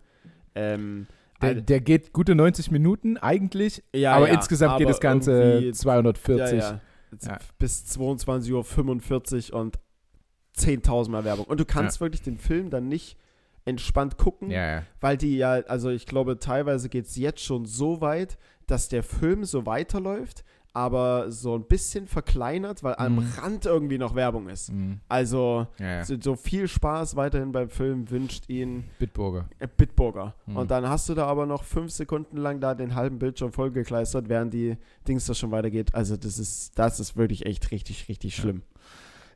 [SPEAKER 1] Ähm,
[SPEAKER 2] der, der geht gute 90 Minuten eigentlich,
[SPEAKER 1] ja,
[SPEAKER 2] aber
[SPEAKER 1] ja,
[SPEAKER 2] insgesamt geht
[SPEAKER 1] aber
[SPEAKER 2] das Ganze
[SPEAKER 1] irgendwie-
[SPEAKER 2] 240.
[SPEAKER 1] Ja, ja. Bis 22.45 Uhr und 10.000 Mal Werbung. Und du kannst wirklich den Film dann nicht entspannt gucken, weil die ja, also ich glaube, teilweise geht es jetzt schon so weit, dass der Film so weiterläuft, aber so ein bisschen verkleinert, weil am
[SPEAKER 2] Mhm.
[SPEAKER 1] Rand irgendwie noch Werbung ist.
[SPEAKER 2] Mhm.
[SPEAKER 1] Also
[SPEAKER 2] ja, ja.
[SPEAKER 1] so, so viel Spaß weiterhin beim Film wünscht ihn
[SPEAKER 2] Bitburger.
[SPEAKER 1] äh, Bitburger.
[SPEAKER 2] Mhm.
[SPEAKER 1] Und dann hast du da aber noch fünf Sekunden lang da den halben Bildschirm vollgekleistert, während die Dings da schon weitergeht. Also das ist, das ist wirklich echt richtig, richtig
[SPEAKER 2] Ja.
[SPEAKER 1] schlimm.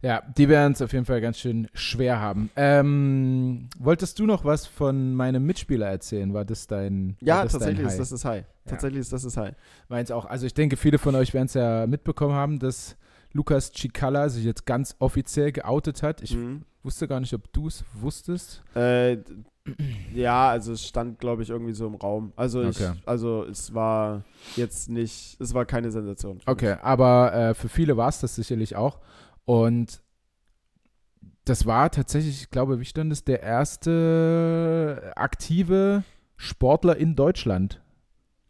[SPEAKER 2] Ja, die werden es auf jeden Fall ganz schön schwer haben. Ähm, wolltest du noch was von meinem Mitspieler erzählen? War das dein
[SPEAKER 1] Ja,
[SPEAKER 2] das
[SPEAKER 1] tatsächlich
[SPEAKER 2] dein
[SPEAKER 1] ist das das High. Tatsächlich ist das das High.
[SPEAKER 2] Meins auch. Also ich denke, viele von euch werden es ja mitbekommen haben, dass Lukas Cicala sich jetzt ganz offiziell geoutet hat. Ich
[SPEAKER 1] Mhm.
[SPEAKER 2] wusste gar nicht, ob du es wusstest.
[SPEAKER 1] Äh, ja, also es stand, glaube ich, irgendwie so im Raum. Also, ich,
[SPEAKER 2] Okay.
[SPEAKER 1] also es war jetzt nicht, es war keine Sensation.
[SPEAKER 2] Okay, aber äh, für viele war es das sicherlich auch. Und das war tatsächlich, ich glaube, wie stand es, der erste aktive Sportler in Deutschland.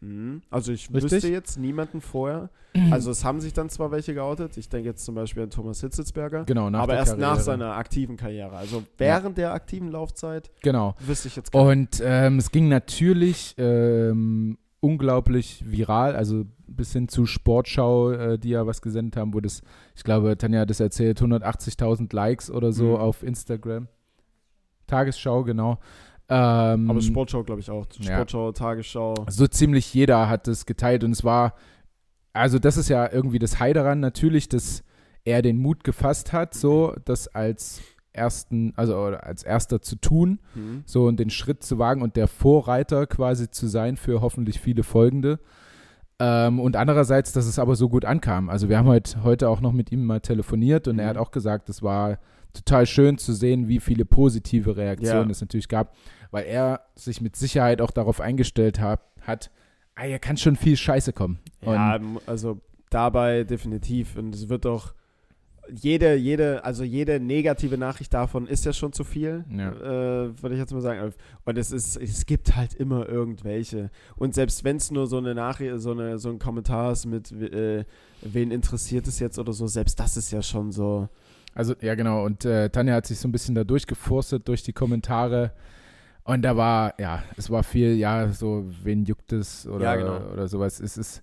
[SPEAKER 1] Mhm. Also ich
[SPEAKER 2] Richtig?
[SPEAKER 1] wüsste jetzt niemanden vorher. Also es haben sich dann zwar welche geoutet. Ich denke jetzt zum Beispiel an Thomas Hitzitzberger.
[SPEAKER 2] genau, nach
[SPEAKER 1] aber erst nach
[SPEAKER 2] Karriere.
[SPEAKER 1] seiner aktiven Karriere. Also während der aktiven Laufzeit
[SPEAKER 2] Genau.
[SPEAKER 1] wüsste ich jetzt gar
[SPEAKER 2] Und ähm, es ging natürlich ähm, unglaublich viral, also bis hin zu Sportschau, äh, die ja was gesendet haben, wo das, ich glaube, Tanja hat das erzählt, 180.000 Likes oder so
[SPEAKER 1] Mhm.
[SPEAKER 2] auf Instagram. Tagesschau, genau. Ähm,
[SPEAKER 1] Aber Sportschau, glaube ich, auch.
[SPEAKER 2] Ja.
[SPEAKER 1] Sportschau, Tagesschau.
[SPEAKER 2] so ziemlich jeder hat es geteilt und es war, also das ist ja irgendwie das High daran, natürlich, dass er den Mut gefasst hat, so das als ersten, also als erster zu tun
[SPEAKER 1] Mhm.
[SPEAKER 2] so und den Schritt zu wagen und der Vorreiter quasi zu sein für hoffentlich viele folgende. Ähm, und andererseits, dass es aber so gut ankam. Also wir haben heute, heute auch noch mit ihm mal telefoniert und mhm. er hat auch gesagt, es war total schön zu sehen, wie viele positive Reaktionen ja. es natürlich gab, weil er sich mit Sicherheit auch darauf eingestellt hat, hat ah, hier kann schon viel Scheiße kommen.
[SPEAKER 1] Ja, also dabei definitiv. Und es wird doch jede, jede, also jede negative Nachricht davon ist ja schon zu viel, ja. äh, würde ich jetzt mal sagen. Und es ist, es gibt halt immer irgendwelche. Und selbst wenn es nur so eine Nachricht, so, eine, so ein Kommentar ist mit, äh, wen interessiert es jetzt oder so, selbst das ist ja schon so.
[SPEAKER 2] Also, ja, genau. Und äh, Tanja hat sich so ein bisschen da durchgeforstet durch die Kommentare. Und da war, ja, es war viel, ja, so, wen juckt es oder, ja, genau. oder sowas. Es ist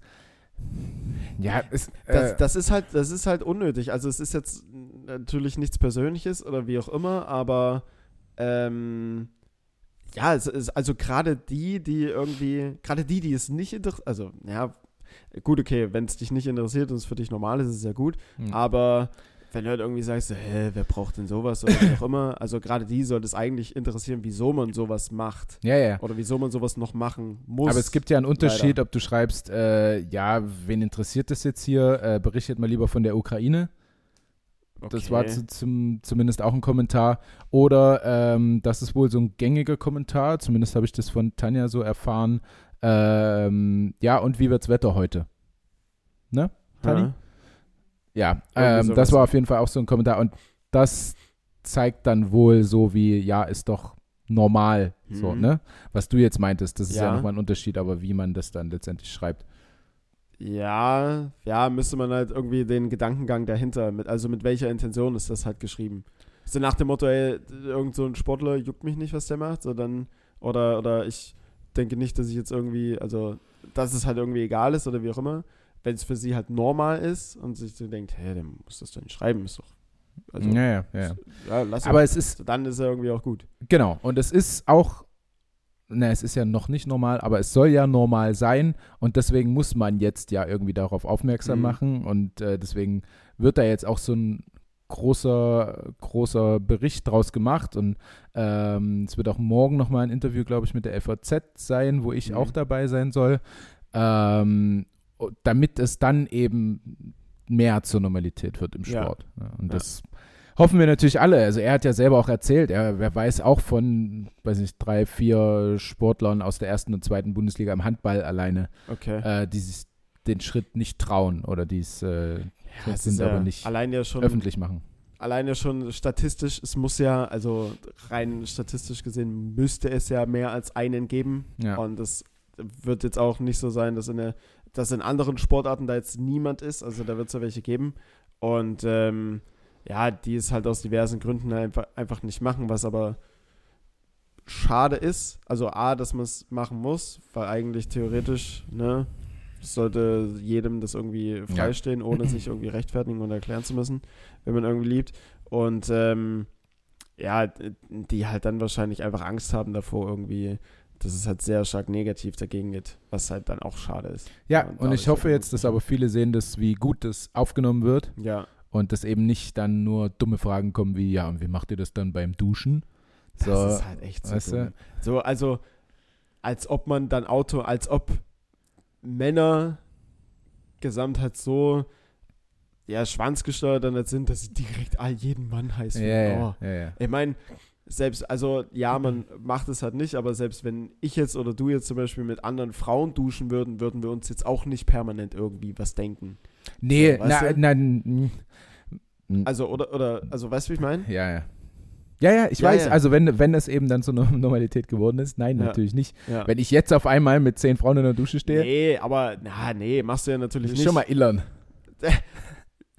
[SPEAKER 1] ja, es, das, äh, das, ist halt, das ist halt unnötig. Also es ist jetzt natürlich nichts Persönliches oder wie auch immer, aber ähm, ja, es ist also gerade die, die irgendwie, gerade die, die es nicht interessiert, also ja, gut, okay, wenn es dich nicht interessiert und es für dich normal ist, ist es ja gut, mhm. aber wenn du halt irgendwie sagst, hä, wer braucht denn sowas oder wie auch immer, also gerade die sollte es eigentlich interessieren, wieso man sowas macht.
[SPEAKER 2] Ja, ja.
[SPEAKER 1] Oder wieso man sowas noch machen muss.
[SPEAKER 2] Aber es gibt ja einen Unterschied, leider. ob du schreibst, äh, ja, wen interessiert das jetzt hier? Äh, berichtet mal lieber von der Ukraine. Okay. Das war zu, zum, zumindest auch ein Kommentar. Oder ähm, das ist wohl so ein gängiger Kommentar, zumindest habe ich das von Tanja so erfahren. Ähm, ja, und wie wird's Wetter heute? Ne, Tanja? Ja, ähm, das war auf jeden Fall auch so ein Kommentar und das zeigt dann wohl so wie, ja, ist doch normal, mhm. so, ne? Was du jetzt meintest, das ist ja, ja nochmal ein Unterschied, aber wie man das dann letztendlich schreibt.
[SPEAKER 1] Ja, ja, müsste man halt irgendwie den Gedankengang dahinter, mit, also mit welcher Intention ist das halt geschrieben. So nach dem Motto, ey, irgend so ein Sportler juckt mich nicht, was der macht, so dann, oder, oder ich denke nicht, dass ich jetzt irgendwie, also, dass es halt irgendwie egal ist oder wie auch immer wenn es für sie halt normal ist und sich so denkt, hä, der muss das doch nicht schreiben, ist doch.
[SPEAKER 2] Also, ja, ja, ja.
[SPEAKER 1] ja lass
[SPEAKER 2] Aber es ist.
[SPEAKER 1] Dann ist er irgendwie auch gut.
[SPEAKER 2] Genau. Und es ist auch. Ne, es ist ja noch nicht normal, aber es soll ja normal sein und deswegen muss man jetzt ja irgendwie darauf aufmerksam mhm. machen und äh, deswegen wird da jetzt auch so ein großer, großer Bericht draus gemacht und ähm, es wird auch morgen nochmal ein Interview, glaube ich, mit der FAZ sein, wo ich mhm. auch dabei sein soll. Ähm, damit es dann eben mehr zur Normalität wird im Sport. Ja. und ja. das hoffen wir natürlich alle. Also er hat ja selber auch erzählt, er, er weiß auch von, weiß nicht, drei, vier Sportlern aus der ersten und zweiten Bundesliga im Handball alleine,
[SPEAKER 1] okay.
[SPEAKER 2] äh, die sich den Schritt nicht trauen oder die es äh, ja, sind aber nicht
[SPEAKER 1] ja schon,
[SPEAKER 2] öffentlich machen.
[SPEAKER 1] Alleine schon statistisch, es muss ja, also rein statistisch gesehen, müsste es ja mehr als einen geben. Ja. Und es wird jetzt auch nicht so sein, dass in der dass in anderen Sportarten da jetzt niemand ist. Also da wird es ja welche geben. Und ähm, ja, die es halt aus diversen Gründen einfach, einfach nicht machen, was aber schade ist. Also A, dass man es machen muss, weil eigentlich theoretisch, ne, sollte jedem das irgendwie freistehen, ja. ohne sich irgendwie rechtfertigen und erklären zu müssen, wenn man irgendwie liebt. Und ähm, ja, die halt dann wahrscheinlich einfach Angst haben davor, irgendwie dass es halt sehr stark negativ dagegen geht, was halt dann auch schade ist.
[SPEAKER 2] Ja, und, und ich hoffe jetzt, dass aber viele sehen, dass wie gut das aufgenommen wird.
[SPEAKER 1] Ja.
[SPEAKER 2] Und dass eben nicht dann nur dumme Fragen kommen wie, ja, und wie macht ihr das dann beim Duschen?
[SPEAKER 1] So, das ist halt echt so weißt dumm. So, also, als ob man dann Auto, als ob Männer gesamt halt so ja, schwanzgesteuert dann sind, dass sie direkt all jeden Mann heißen.
[SPEAKER 2] Ja, oh. ja, ja,
[SPEAKER 1] Ich meine, selbst, also ja, man macht es halt nicht, aber selbst wenn ich jetzt oder du jetzt zum Beispiel mit anderen Frauen duschen würden, würden wir uns jetzt auch nicht permanent irgendwie was denken.
[SPEAKER 2] Nee, so, nein,
[SPEAKER 1] Also, oder, oder, also weißt du, wie ich meine?
[SPEAKER 2] Ja, ja. Ja, ja, ich ja, weiß, ja. also wenn, wenn das eben dann zur Normalität geworden ist, nein, ja. natürlich nicht. Wenn ich jetzt auf einmal mit zehn Frauen in der Dusche stehe.
[SPEAKER 1] Nee, aber, na, nee, machst du ja natürlich nicht.
[SPEAKER 2] Schon mal illern.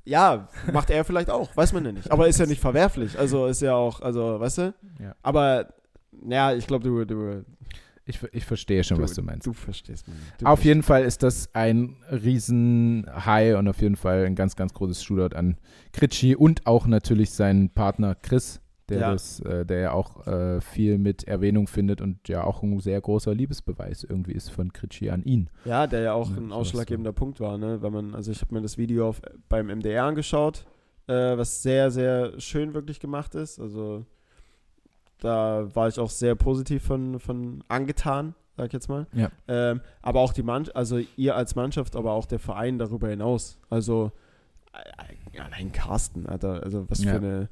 [SPEAKER 1] Ja, macht er vielleicht auch, weiß man ja nicht. Aber ist ja nicht verwerflich. Also ist ja auch, also, weißt du?
[SPEAKER 2] Ja.
[SPEAKER 1] Aber, ja, ich glaube, du, du.
[SPEAKER 2] Ich, ich verstehe schon,
[SPEAKER 1] du,
[SPEAKER 2] was du meinst.
[SPEAKER 1] Du verstehst mich.
[SPEAKER 2] Du auf verstehst. jeden Fall ist das ein Riesen-High und auf jeden Fall ein ganz, ganz großes Shootout an Kritschi und auch natürlich seinen Partner Chris, der ja. das, äh, der ja auch äh, viel mit Erwähnung findet und ja auch ein sehr großer Liebesbeweis irgendwie ist von Kritschi an ihn.
[SPEAKER 1] Ja, der ja auch ja, ein ausschlaggebender so. Punkt war, ne? Wenn man, also ich habe mir das Video auf, beim MDR angeschaut, äh, was sehr, sehr schön wirklich gemacht ist. Also da war ich auch sehr positiv von, von angetan. sag ich jetzt mal.
[SPEAKER 2] Ja.
[SPEAKER 1] Ähm, aber auch die Mannschaft, also ihr als Mannschaft, aber auch der Verein darüber hinaus. Also äh, allein Carsten, Alter, also was
[SPEAKER 2] Ja.
[SPEAKER 1] für eine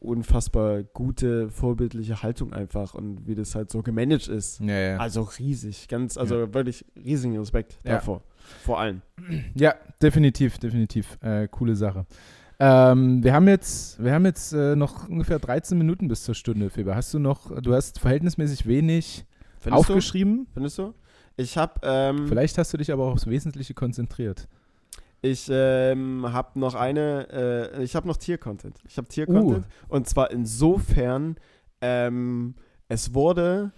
[SPEAKER 1] unfassbar gute, vorbildliche Haltung einfach und wie das halt so gemanagt ist.
[SPEAKER 2] Ja, ja.
[SPEAKER 1] Also riesig, ganz, also wirklich riesigen Respekt
[SPEAKER 2] Ja.
[SPEAKER 1] davor. Vor allem.
[SPEAKER 2] Ja, definitiv, definitiv. Äh, coole Sache. Ähm, wir haben jetzt, wir haben jetzt äh, noch ungefähr 13 Minuten bis zur Stunde, Feber. Hast du noch, du hast verhältnismäßig wenig
[SPEAKER 1] Findest du?
[SPEAKER 2] aufgeschrieben.
[SPEAKER 1] Findest du? Ich habe ähm,
[SPEAKER 2] Vielleicht hast du dich aber auch aufs Wesentliche konzentriert.
[SPEAKER 1] Ich ähm, habe noch eine, äh, ich habe noch Tier-Content. Ich habe Tier-Content und zwar insofern, ähm, es wurde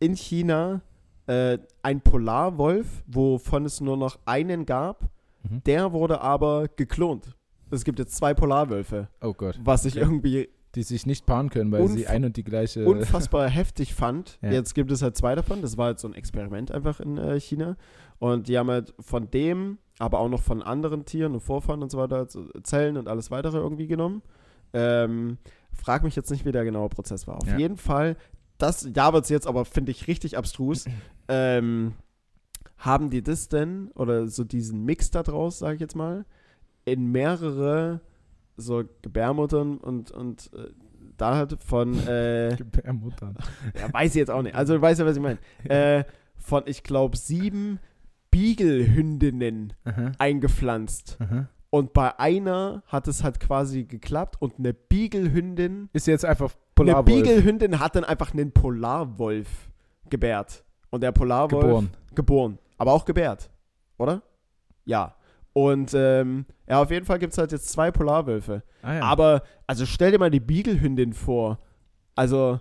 [SPEAKER 1] in China äh, ein Polarwolf, wovon es nur noch einen gab,
[SPEAKER 2] Mhm.
[SPEAKER 1] der wurde aber geklont. Es gibt jetzt zwei Polarwölfe,
[SPEAKER 2] Oh Gott.
[SPEAKER 1] was ich
[SPEAKER 2] Ja.
[SPEAKER 1] irgendwie
[SPEAKER 2] Die sich nicht paaren können, weil sie ein und die gleiche.
[SPEAKER 1] unfassbar heftig fand.
[SPEAKER 2] Ja.
[SPEAKER 1] Jetzt gibt es halt zwei davon. Das war halt so ein Experiment einfach in äh, China. Und die haben halt von dem, aber auch noch von anderen Tieren und Vorfahren und so weiter, also Zellen und alles weitere irgendwie genommen. Ähm, frag mich jetzt nicht, wie der genaue Prozess war. Auf
[SPEAKER 2] Ja.
[SPEAKER 1] jeden Fall, das, da wird es jetzt aber, finde ich, richtig abstrus. ähm, haben die das denn, oder so diesen Mix da draus, sage ich jetzt mal, in mehrere so Gebärmuttern und, und äh, da halt von äh,
[SPEAKER 2] Gebärmuttern.
[SPEAKER 1] ja, weiß ich jetzt auch nicht. Also, du weißt ja, was ich meine. Äh, von, ich glaube, sieben Beagle-Hündinnen
[SPEAKER 2] Aha,
[SPEAKER 1] eingepflanzt.
[SPEAKER 2] aha.
[SPEAKER 1] Und bei einer hat es halt quasi geklappt und eine Beagle-Hündin,
[SPEAKER 2] Ist jetzt einfach
[SPEAKER 1] eine
[SPEAKER 2] Polarwolf
[SPEAKER 1] Beagle-Hündin hat dann einfach einen Polarwolf gebärt. Und der Polarwolf
[SPEAKER 2] geboren.
[SPEAKER 1] geboren. Aber auch gebärt. Oder? Ja. Und ähm, ja, auf jeden Fall gibt es halt jetzt zwei Polarwölfe.
[SPEAKER 2] Ah, ja.
[SPEAKER 1] Aber, also stell dir mal die Beagle-Hündin vor. Also,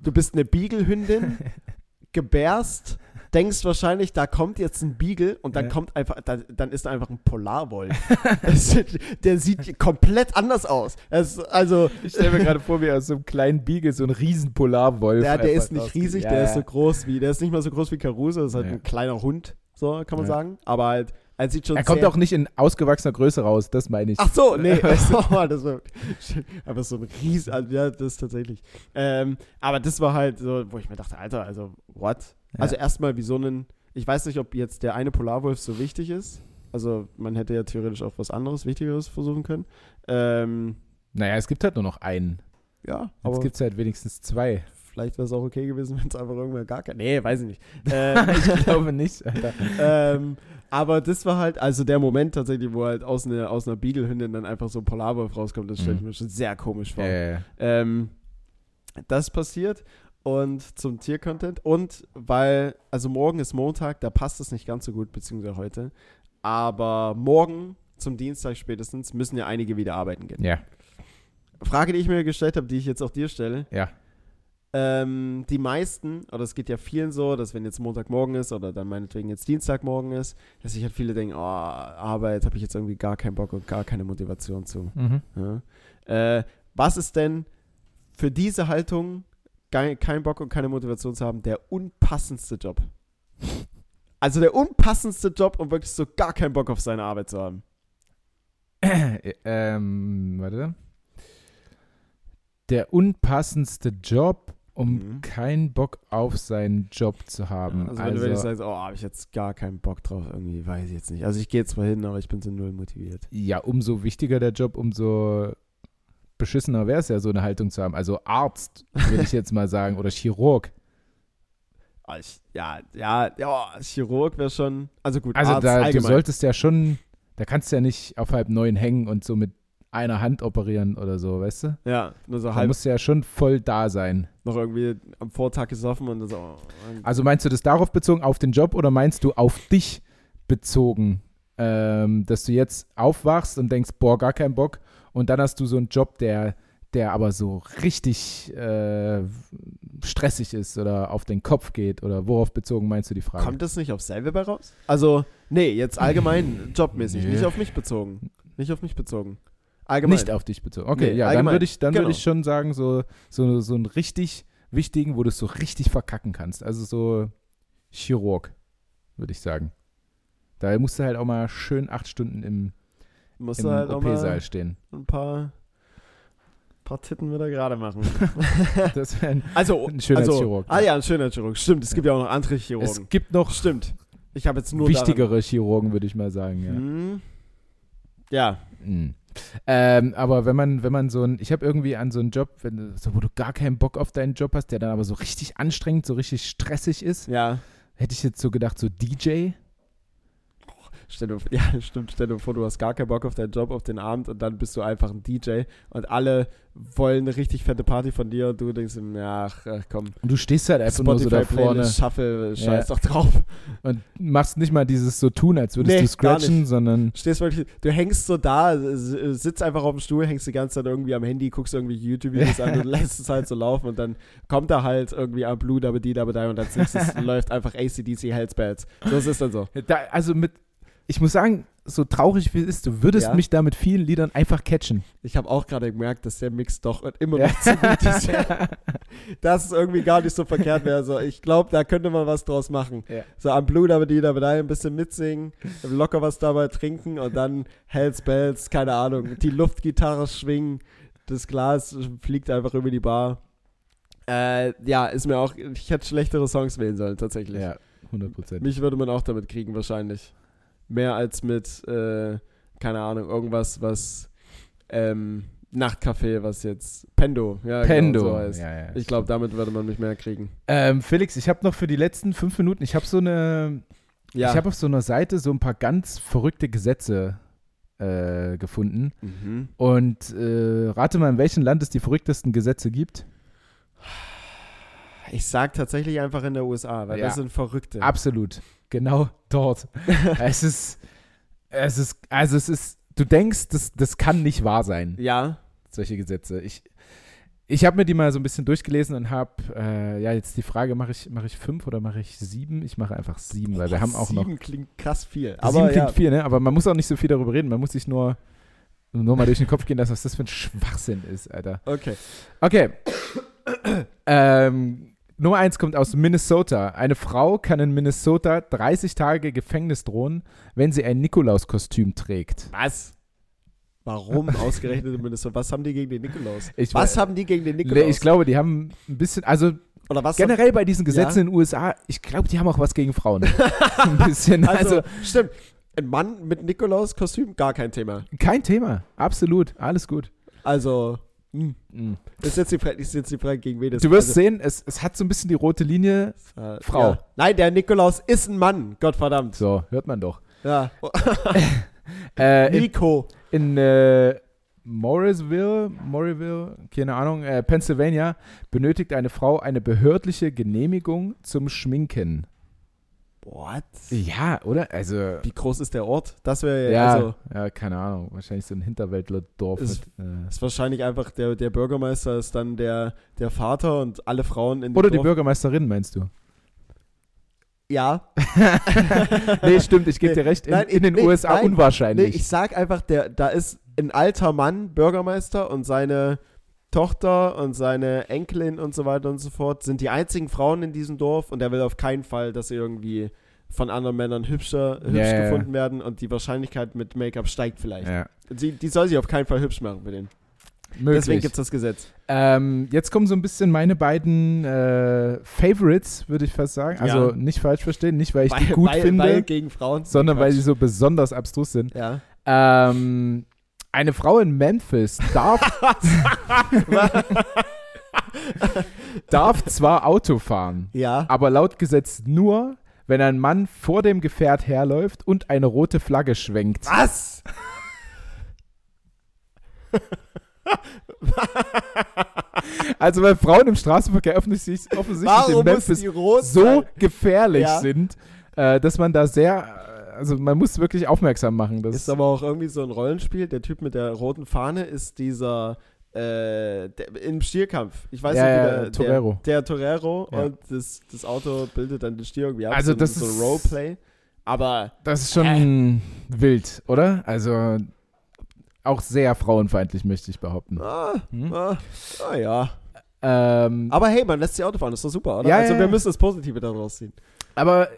[SPEAKER 1] du bist eine Beagle-Hündin, gebärst, denkst wahrscheinlich, da kommt jetzt ein Beagle und dann
[SPEAKER 2] Ja.
[SPEAKER 1] kommt einfach, da, dann ist da einfach ein Polarwolf. der sieht komplett anders aus. Das, also,
[SPEAKER 2] ich stelle mir gerade vor, wie aus so einem kleinen Beagle so ein riesen Polarwolf.
[SPEAKER 1] der, der ist nicht riesig,
[SPEAKER 2] Ja,
[SPEAKER 1] der ist
[SPEAKER 2] ja.
[SPEAKER 1] so groß wie, der ist nicht mal so groß wie Caruso, das ist halt
[SPEAKER 2] Ja.
[SPEAKER 1] ein kleiner Hund, so kann man
[SPEAKER 2] Ja.
[SPEAKER 1] sagen. Aber halt, er sieht schon
[SPEAKER 2] Er kommt auch nicht in ausgewachsener Größe raus, das meine ich.
[SPEAKER 1] Ach so, nee. Oh, das war einfach so ein Ries. also, Ja, das ist tatsächlich. Ähm, aber das war halt so, wo ich mir dachte, Alter, also, what?
[SPEAKER 2] Ja.
[SPEAKER 1] Also, erstmal wie so einen. Ich weiß nicht, ob jetzt der eine Polarwolf so wichtig ist. Also, man hätte ja theoretisch auch was anderes, Wichtigeres versuchen können. Ähm,
[SPEAKER 2] Naja, es gibt halt nur noch einen.
[SPEAKER 1] ja,
[SPEAKER 2] Jetzt
[SPEAKER 1] aber
[SPEAKER 2] gibt es halt wenigstens zwei.
[SPEAKER 1] vielleicht wäre es auch okay gewesen, wenn es einfach irgendwann gar kein. Nee, weiß ich nicht. Ähm,
[SPEAKER 2] ich glaube nicht, Alter.
[SPEAKER 1] ähm, aber das war halt, also der Moment tatsächlich, wo halt aus einer, aus einer Beagle-Hündin dann einfach so ein Polarwolf rauskommt, das stelle ich
[SPEAKER 2] Mhm.
[SPEAKER 1] mir schon sehr komisch vor.
[SPEAKER 2] Ja, ja, ja.
[SPEAKER 1] Ähm, das passiert und zum Tier-Content und weil, also morgen ist Montag, da passt es nicht ganz so gut, beziehungsweise heute, aber morgen zum Dienstag spätestens müssen ja einige wieder arbeiten gehen.
[SPEAKER 2] Ja,
[SPEAKER 1] Frage, die ich mir gestellt habe, die ich jetzt auch dir stelle,
[SPEAKER 2] ja.
[SPEAKER 1] ähm, die meisten, oder es geht ja vielen so, dass wenn jetzt Montagmorgen ist oder dann meinetwegen jetzt Dienstagmorgen ist, dass sich halt viele denken, oh, Arbeit habe ich jetzt irgendwie gar keinen Bock und gar keine Motivation zu.
[SPEAKER 2] Mhm.
[SPEAKER 1] Ja. Äh, was ist denn für diese Haltung, keinen Bock und keine Motivation zu haben, der unpassendste Job? Also der unpassendste Job, um wirklich so gar keinen Bock auf seine Arbeit zu haben.
[SPEAKER 2] ähm, warte. Der unpassendste Job, um
[SPEAKER 1] Mhm.
[SPEAKER 2] keinen Bock auf seinen Job zu haben.
[SPEAKER 1] Also wenn du wirklich sagst, oh, habe ich jetzt gar keinen Bock drauf, irgendwie, weiß ich jetzt nicht. Also ich gehe zwar hin, aber ich bin so null motiviert.
[SPEAKER 2] ja, umso wichtiger der Job, umso beschissener wäre es ja, so eine Haltung zu haben. Also Arzt, würde ich jetzt mal sagen, oder Chirurg.
[SPEAKER 1] Ah, ja, ja, ja, Chirurg wäre schon, also gut,
[SPEAKER 2] Also
[SPEAKER 1] Arzt
[SPEAKER 2] da, du
[SPEAKER 1] allgemein.
[SPEAKER 2] solltest ja schon, da kannst du ja nicht auf halb neun hängen und so mit einer Hand operieren oder so, weißt du?
[SPEAKER 1] ja, nur so
[SPEAKER 2] Da
[SPEAKER 1] halb
[SPEAKER 2] musst du ja schon voll da sein.
[SPEAKER 1] noch irgendwie am Vortag gesoffen und so, oh,
[SPEAKER 2] Also meinst du das darauf bezogen, auf den Job oder meinst du auf dich bezogen, ähm, dass du jetzt aufwachst und denkst, boah, gar keinen Bock und dann hast du so einen Job, der, der aber so richtig äh, stressig ist oder auf den Kopf geht oder worauf bezogen meinst du die Frage?
[SPEAKER 1] Kommt das nicht auf selber bei raus? Also, nee, jetzt allgemein jobmäßig,
[SPEAKER 2] Nee.
[SPEAKER 1] nicht auf mich bezogen. Nicht auf mich bezogen. Allgemein.
[SPEAKER 2] Nicht auf dich bezogen. Okay,
[SPEAKER 1] Nee,
[SPEAKER 2] ja, dann
[SPEAKER 1] allgemein.
[SPEAKER 2] würde ich, dann
[SPEAKER 1] Genau.
[SPEAKER 2] würde ich schon sagen, so, so, so einen richtig wichtigen, wo du es so richtig verkacken kannst. Also so Chirurg, würde ich sagen. Da musst du halt auch mal schön acht Stunden im,
[SPEAKER 1] Musst
[SPEAKER 2] im
[SPEAKER 1] halt auch
[SPEAKER 2] OP-Saal
[SPEAKER 1] mal
[SPEAKER 2] stehen.
[SPEAKER 1] ein paar paar Titten wird er gerade machen.
[SPEAKER 2] Das wäre ein,
[SPEAKER 1] Also,
[SPEAKER 2] Ein Schönheitschirurg,
[SPEAKER 1] Also, ah ja, ein Schönheitschirurg. Stimmt, es gibt ja auch noch andere Chirurgen.
[SPEAKER 2] es gibt noch
[SPEAKER 1] Stimmt. Ich habe jetzt nur
[SPEAKER 2] wichtigere Chirurgen, würde ich mal sagen. Ja.
[SPEAKER 1] Daran, Hm. ja.
[SPEAKER 2] Mhm. Ähm, aber wenn man, wenn man so ein, ich habe irgendwie an so einen Job, wenn, so, wo du gar keinen Bock auf deinen Job hast, der dann aber so richtig anstrengend, so richtig stressig ist,
[SPEAKER 1] Ja.
[SPEAKER 2] hätte ich jetzt so gedacht, so DJ.
[SPEAKER 1] Stell dir, ja, stimmt. Stell dir vor, du hast gar keinen Bock auf deinen Job, auf den Abend und dann bist du einfach ein DJ und alle wollen eine richtig fette Party von dir und du denkst, ja, ach, ach komm,
[SPEAKER 2] Und du stehst halt einfach nur so da vorne
[SPEAKER 1] Shuffle, scheiß
[SPEAKER 2] Ja.
[SPEAKER 1] doch drauf.
[SPEAKER 2] und machst nicht mal dieses so tun, als würdest
[SPEAKER 1] Nee,
[SPEAKER 2] du scratchen, sondern
[SPEAKER 1] Stehst wirklich, du hängst so da, sitzt einfach auf dem Stuhl, hängst die ganze Zeit irgendwie am Handy, guckst irgendwie YouTube-Videos an und lässt es halt so laufen und dann kommt da halt irgendwie am Blue, aber die, da und als nächstes läuft einfach ACDC Hells Bells. So ist es dann so.
[SPEAKER 2] da, also mit, ich muss sagen, so traurig wie es ist, du würdest
[SPEAKER 1] Ja.
[SPEAKER 2] mich da mit vielen Liedern einfach catchen.
[SPEAKER 1] Ich habe auch gerade gemerkt, dass der Mix doch immer
[SPEAKER 2] Ja.
[SPEAKER 1] noch zu gut ist. dass es irgendwie gar nicht so verkehrt wäre. So, ich glaube, da könnte man was draus machen.
[SPEAKER 2] Ja.
[SPEAKER 1] So am Blut, aber die dabei ein bisschen mitsingen, locker was dabei trinken und dann Hells Bells, keine Ahnung, die Luftgitarre schwingen, das Glas fliegt einfach über die Bar. Äh, ja, ist mir auch, ich hätte schlechtere Songs wählen sollen, tatsächlich.
[SPEAKER 2] ja, 100 Prozent.
[SPEAKER 1] Mich würde man auch damit kriegen, wahrscheinlich. Mehr als mit, äh, keine Ahnung, irgendwas, was, ähm, Nachtcafé, was jetzt Pendo, ja,
[SPEAKER 2] Pendo.
[SPEAKER 1] Genau, so heißt.
[SPEAKER 2] ja, ja,
[SPEAKER 1] Ich glaube, damit würde man mich mehr kriegen.
[SPEAKER 2] Ähm, Felix, ich habe noch für die letzten fünf Minuten, ich habe so eine,
[SPEAKER 1] Ja.
[SPEAKER 2] ich habe auf so einer Seite so ein paar ganz verrückte Gesetze äh, gefunden.
[SPEAKER 1] mhm.
[SPEAKER 2] Und äh, rate mal, in welchem Land es die verrücktesten Gesetze gibt.
[SPEAKER 1] Ich sag tatsächlich einfach in der USA, weil
[SPEAKER 2] Ja.
[SPEAKER 1] das sind Verrückte.
[SPEAKER 2] Absolut. Genau dort. es ist, es ist, also es ist, du denkst, das, das kann nicht wahr sein,
[SPEAKER 1] ja.
[SPEAKER 2] solche Gesetze. Ich, ich habe mir die mal so ein bisschen durchgelesen und habe, äh, ja, jetzt die Frage, mache ich, mache ich fünf oder mache ich sieben? Ich mache einfach sieben, weil wir haben auch noch
[SPEAKER 1] Sieben klingt krass viel.
[SPEAKER 2] Sieben
[SPEAKER 1] Aber
[SPEAKER 2] klingt
[SPEAKER 1] ja,
[SPEAKER 2] viel, ne? Aber man muss auch nicht so viel darüber reden. Man muss sich nur, nur mal durch den Kopf gehen lassen, was das für ein Schwachsinn ist, Alter.
[SPEAKER 1] okay.
[SPEAKER 2] Okay. ähm, Nummer eins kommt aus Minnesota. Eine Frau kann in Minnesota 30 Tage Gefängnis drohen, wenn sie ein Nikolauskostüm trägt.
[SPEAKER 1] Was? Warum ausgerechnet in Minnesota? Was haben die gegen den Nikolaus?
[SPEAKER 2] Ich
[SPEAKER 1] was
[SPEAKER 2] wei-
[SPEAKER 1] haben die gegen den Nikolaus?
[SPEAKER 2] Nee, ich glaube, die haben ein bisschen, also
[SPEAKER 1] Oder was
[SPEAKER 2] generell bei diesen Gesetzen
[SPEAKER 1] Ja.
[SPEAKER 2] in den USA, ich glaube, die haben auch was gegen Frauen. ein bisschen.
[SPEAKER 1] haben, also,
[SPEAKER 2] also
[SPEAKER 1] stimmt. Ein Mann mit Nikolaus-Kostüm, gar kein Thema.
[SPEAKER 2] kein Thema. Absolut. Alles gut.
[SPEAKER 1] Also, hm.
[SPEAKER 2] Mhm.
[SPEAKER 1] ist jetzt die Frage, ist jetzt die Frage gegen wen das
[SPEAKER 2] Du wirst
[SPEAKER 1] also,
[SPEAKER 2] sehen, es, es hat so ein bisschen die rote Linie.
[SPEAKER 1] äh,
[SPEAKER 2] Frau.
[SPEAKER 1] Ja. Nein, der Nikolaus ist ein Mann. Gottverdammt.
[SPEAKER 2] So, hört man doch.
[SPEAKER 1] Ja.
[SPEAKER 2] Äh, in
[SPEAKER 1] Nico.
[SPEAKER 2] in äh, Morrisville, Morrisville, keine Ahnung, äh, Pennsylvania, benötigt eine Frau eine behördliche Genehmigung zum Schminken.
[SPEAKER 1] What?
[SPEAKER 2] Ja, oder? Also,
[SPEAKER 1] Wie groß ist der Ort? Das wäre
[SPEAKER 2] ja,
[SPEAKER 1] also
[SPEAKER 2] ja, keine Ahnung. Wahrscheinlich so ein Hinterwäldlerdorf.
[SPEAKER 1] Ist-
[SPEAKER 2] Mit, äh,
[SPEAKER 1] ist wahrscheinlich einfach der, der Bürgermeister ist dann der, der Vater und alle Frauen in
[SPEAKER 2] oder die
[SPEAKER 1] Dorf.
[SPEAKER 2] Bürgermeisterin, meinst du?
[SPEAKER 1] Ja.
[SPEAKER 2] nee, stimmt, ich gebe
[SPEAKER 1] Nee,
[SPEAKER 2] dir recht. In,
[SPEAKER 1] nein,
[SPEAKER 2] in den
[SPEAKER 1] nee,
[SPEAKER 2] USA
[SPEAKER 1] nein, Nee,
[SPEAKER 2] unwahrscheinlich.
[SPEAKER 1] ich sag einfach, der, da ist ein alter Mann, Bürgermeister und seine Tochter und seine Enkelin und so weiter und so fort sind die einzigen Frauen in diesem Dorf und er will auf keinen Fall, dass sie irgendwie von anderen Männern hübscher, hübsch
[SPEAKER 2] Ja, ja, ja.
[SPEAKER 1] gefunden werden und die Wahrscheinlichkeit mit Make-up steigt vielleicht.
[SPEAKER 2] ja,
[SPEAKER 1] Sie, die soll sich auf keinen Fall hübsch machen für den.
[SPEAKER 2] möglich.
[SPEAKER 1] Deswegen gibt es das Gesetz.
[SPEAKER 2] Ähm, jetzt kommen so ein bisschen meine beiden äh, Favorites, würde ich fast sagen. Also
[SPEAKER 1] Ja.
[SPEAKER 2] nicht falsch verstehen, nicht weil ich die
[SPEAKER 1] weil,
[SPEAKER 2] gut
[SPEAKER 1] weil,
[SPEAKER 2] finde,
[SPEAKER 1] weil gegen Frauen.
[SPEAKER 2] sondern weil
[SPEAKER 1] Quatsch.
[SPEAKER 2] sie so besonders abstrus sind.
[SPEAKER 1] Ja.
[SPEAKER 2] Ähm, eine Frau in Memphis darf, darf zwar Auto fahren,
[SPEAKER 1] ja.
[SPEAKER 2] aber laut Gesetz nur, wenn ein Mann vor dem Gefährt herläuft und eine rote Flagge schwenkt.
[SPEAKER 1] Was?
[SPEAKER 2] Also weil Frauen im Straßenverkehr offensichtlich, offensichtlich in Memphis so gefährlich
[SPEAKER 1] Ja.
[SPEAKER 2] sind, äh, dass man da sehr, also man muss wirklich aufmerksam machen. Das
[SPEAKER 1] Ist aber auch irgendwie so ein Rollenspiel. Der Typ mit der roten Fahne ist dieser äh, der, im Stierkampf. Ich weiß
[SPEAKER 2] Ja,
[SPEAKER 1] nicht, wie
[SPEAKER 2] ja,
[SPEAKER 1] der,
[SPEAKER 2] Torero.
[SPEAKER 1] Der, der Torero
[SPEAKER 2] Ja.
[SPEAKER 1] und das, das Auto bildet dann den Stier irgendwie ab.
[SPEAKER 2] Also
[SPEAKER 1] so,
[SPEAKER 2] das
[SPEAKER 1] so
[SPEAKER 2] ist-
[SPEAKER 1] Roleplay. Aber
[SPEAKER 2] Das ist schon wild, oder? Also auch sehr frauenfeindlich, möchte ich behaupten.
[SPEAKER 1] ah,
[SPEAKER 2] Hm?
[SPEAKER 1] ah, ah ja.
[SPEAKER 2] Ähm,
[SPEAKER 1] Aber hey, man lässt sich Auto fahren, das ist doch super, oder?
[SPEAKER 2] Ja,
[SPEAKER 1] also wir müssen das Positive daraus ziehen.
[SPEAKER 2] aber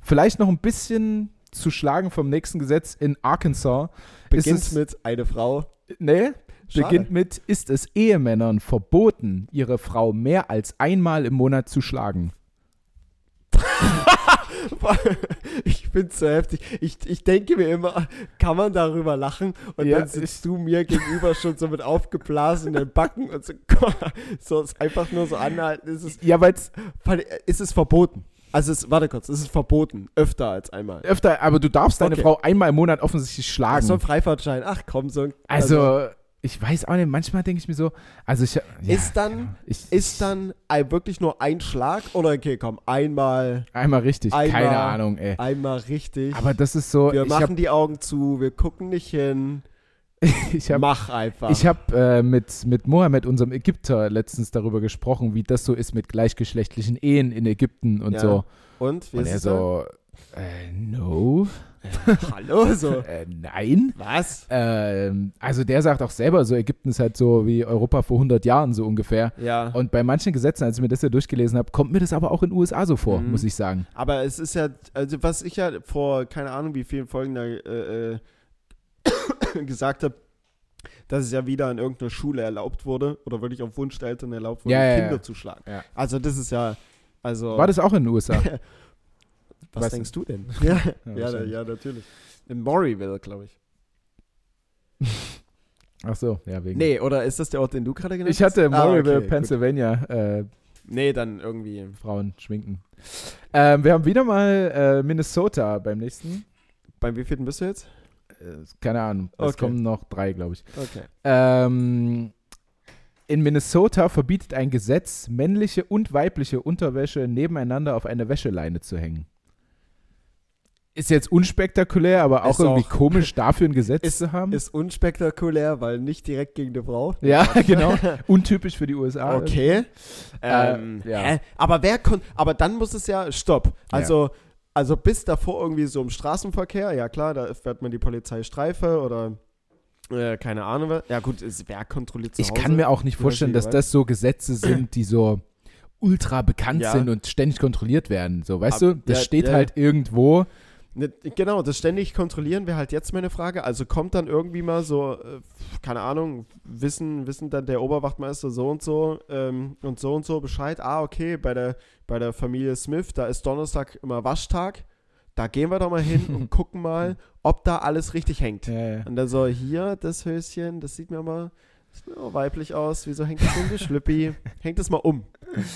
[SPEAKER 2] vielleicht noch ein bisschen zu schlagen vom nächsten Gesetz in Arkansas.
[SPEAKER 1] Beginnt
[SPEAKER 2] es-
[SPEAKER 1] mit eine Frau
[SPEAKER 2] Nee,
[SPEAKER 1] Schade.
[SPEAKER 2] beginnt mit, ist es Ehemännern verboten, ihre Frau mehr als einmal im Monat zu schlagen?
[SPEAKER 1] Ich find's so heftig. Ich, ich denke mir immer, kann man darüber lachen? Und
[SPEAKER 2] Ja,
[SPEAKER 1] dann sitzt du mir gegenüber schon so mit aufgeblasenen Backen und so, so ist einfach nur so anhalten. Ist es,
[SPEAKER 2] Ja, weil es
[SPEAKER 1] ist es verboten? Also, es, warte kurz, ist es verboten? Öfter als einmal.
[SPEAKER 2] öfter, aber du darfst deine
[SPEAKER 1] Okay.
[SPEAKER 2] Frau einmal im Monat offensichtlich
[SPEAKER 1] Ach,
[SPEAKER 2] schlagen.
[SPEAKER 1] so ein Freifahrtschein. Ach komm, so ein.
[SPEAKER 2] also, ich weiß auch nicht, manchmal denke ich mir so, also ich. Ja,
[SPEAKER 1] Ist dann-
[SPEAKER 2] ich,
[SPEAKER 1] Ist dann ein, wirklich nur ein Schlag? Oder okay, komm, einmal,
[SPEAKER 2] einmal richtig,
[SPEAKER 1] einmal-
[SPEAKER 2] keine Ahnung, ey.
[SPEAKER 1] einmal richtig.
[SPEAKER 2] Aber das ist so,
[SPEAKER 1] wir machen
[SPEAKER 2] habe
[SPEAKER 1] die Augen zu, wir gucken nicht hin.
[SPEAKER 2] ich hab,
[SPEAKER 1] Mach einfach.
[SPEAKER 2] ich hab, äh, mit, mit Mohammed, unserem Ägypter, letztens darüber gesprochen, wie das so ist mit gleichgeschlechtlichen Ehen in Ägypten und
[SPEAKER 1] Ja.
[SPEAKER 2] so.
[SPEAKER 1] und? Wie
[SPEAKER 2] Und
[SPEAKER 1] ist
[SPEAKER 2] er so, äh, no,
[SPEAKER 1] Hallo, so.
[SPEAKER 2] äh, nein.
[SPEAKER 1] Was?
[SPEAKER 2] Ähm, also der sagt auch selber, so Ägypten ist halt so wie Europa vor 100 Jahren so ungefähr.
[SPEAKER 1] Ja.
[SPEAKER 2] Und bei manchen Gesetzen, als ich mir das ja durchgelesen habe, kommt mir das aber auch in den USA so vor,
[SPEAKER 1] Mhm.
[SPEAKER 2] muss ich sagen.
[SPEAKER 1] Aber es ist ja, also was ich ja vor, keine Ahnung, wie vielen Folgen da äh, äh, gesagt habe, dass es ja wieder in irgendeiner Schule erlaubt wurde oder wirklich auf Wunsch der Eltern erlaubt wurde,
[SPEAKER 2] Ja, ja,
[SPEAKER 1] Kinder
[SPEAKER 2] ja.
[SPEAKER 1] zu schlagen.
[SPEAKER 2] Ja.
[SPEAKER 1] Also das ist ja, also
[SPEAKER 2] War das auch in den USA?
[SPEAKER 1] was
[SPEAKER 2] weißt
[SPEAKER 1] denkst du denn? ja, ja, ja, natürlich. In Morrieville, glaube ich.
[SPEAKER 2] Ach so, ja, wegen.
[SPEAKER 1] Nee, oder ist das der Ort, den du gerade genannt
[SPEAKER 2] Ich hatte
[SPEAKER 1] hast? Ah, okay.
[SPEAKER 2] Pennsylvania, äh,
[SPEAKER 1] Nee, dann irgendwie.
[SPEAKER 2] Frauen schminken. Ähm, wir haben wieder mal äh, Minnesota beim nächsten.
[SPEAKER 1] Beim wievielten bist du jetzt?
[SPEAKER 2] Äh, keine Ahnung, es
[SPEAKER 1] Okay.
[SPEAKER 2] kommen noch drei, glaube ich.
[SPEAKER 1] Okay.
[SPEAKER 2] Ähm, in Minnesota verbietet ein Gesetz, männliche und weibliche Unterwäsche nebeneinander auf eine Wäscheleine zu hängen. Ist jetzt unspektakulär, aber auch
[SPEAKER 1] Ist
[SPEAKER 2] irgendwie
[SPEAKER 1] auch-
[SPEAKER 2] komisch, dafür ein Gesetz
[SPEAKER 1] Ist-
[SPEAKER 2] zu haben.
[SPEAKER 1] Ist unspektakulär, weil nicht direkt gegen eine Frau.
[SPEAKER 2] ja, genau. Untypisch für die USA.
[SPEAKER 1] Okay.
[SPEAKER 2] Äh,
[SPEAKER 1] Ähm,
[SPEAKER 2] ja.
[SPEAKER 1] Aber wer kon aber dann muss es ja stopp. Also also bis davor irgendwie so im Straßenverkehr, ja klar, da fährt man die Polizeistreife oder äh, keine Ahnung. Ja gut, es, wer kontrolliert zu
[SPEAKER 2] Ich
[SPEAKER 1] Hause?
[SPEAKER 2] kann mir auch nicht vorstellen, dass das so Gesetze sind, die so ultra bekannt
[SPEAKER 1] Ja.
[SPEAKER 2] sind und ständig kontrolliert werden. So, weißt
[SPEAKER 1] Ab-
[SPEAKER 2] du, das
[SPEAKER 1] ja,
[SPEAKER 2] steht
[SPEAKER 1] ja.
[SPEAKER 2] halt irgendwo.
[SPEAKER 1] Ne, genau, das ständig kontrollieren wäre halt jetzt meine Frage. Also kommt dann irgendwie mal so, äh, keine Ahnung, wissen, wissen dann der Oberwachtmeister so und so ähm, und so und so Bescheid. Ah, okay, bei der, bei der Familie Smith, da ist Donnerstag immer Waschtag. Da gehen wir doch mal hin und gucken mal, ob da alles richtig hängt. Und dann so, hier, das Höschen, das sieht mir mal, sieht mal weiblich aus. Wieso hängt das in die Schlüppi? Hängt das mal um.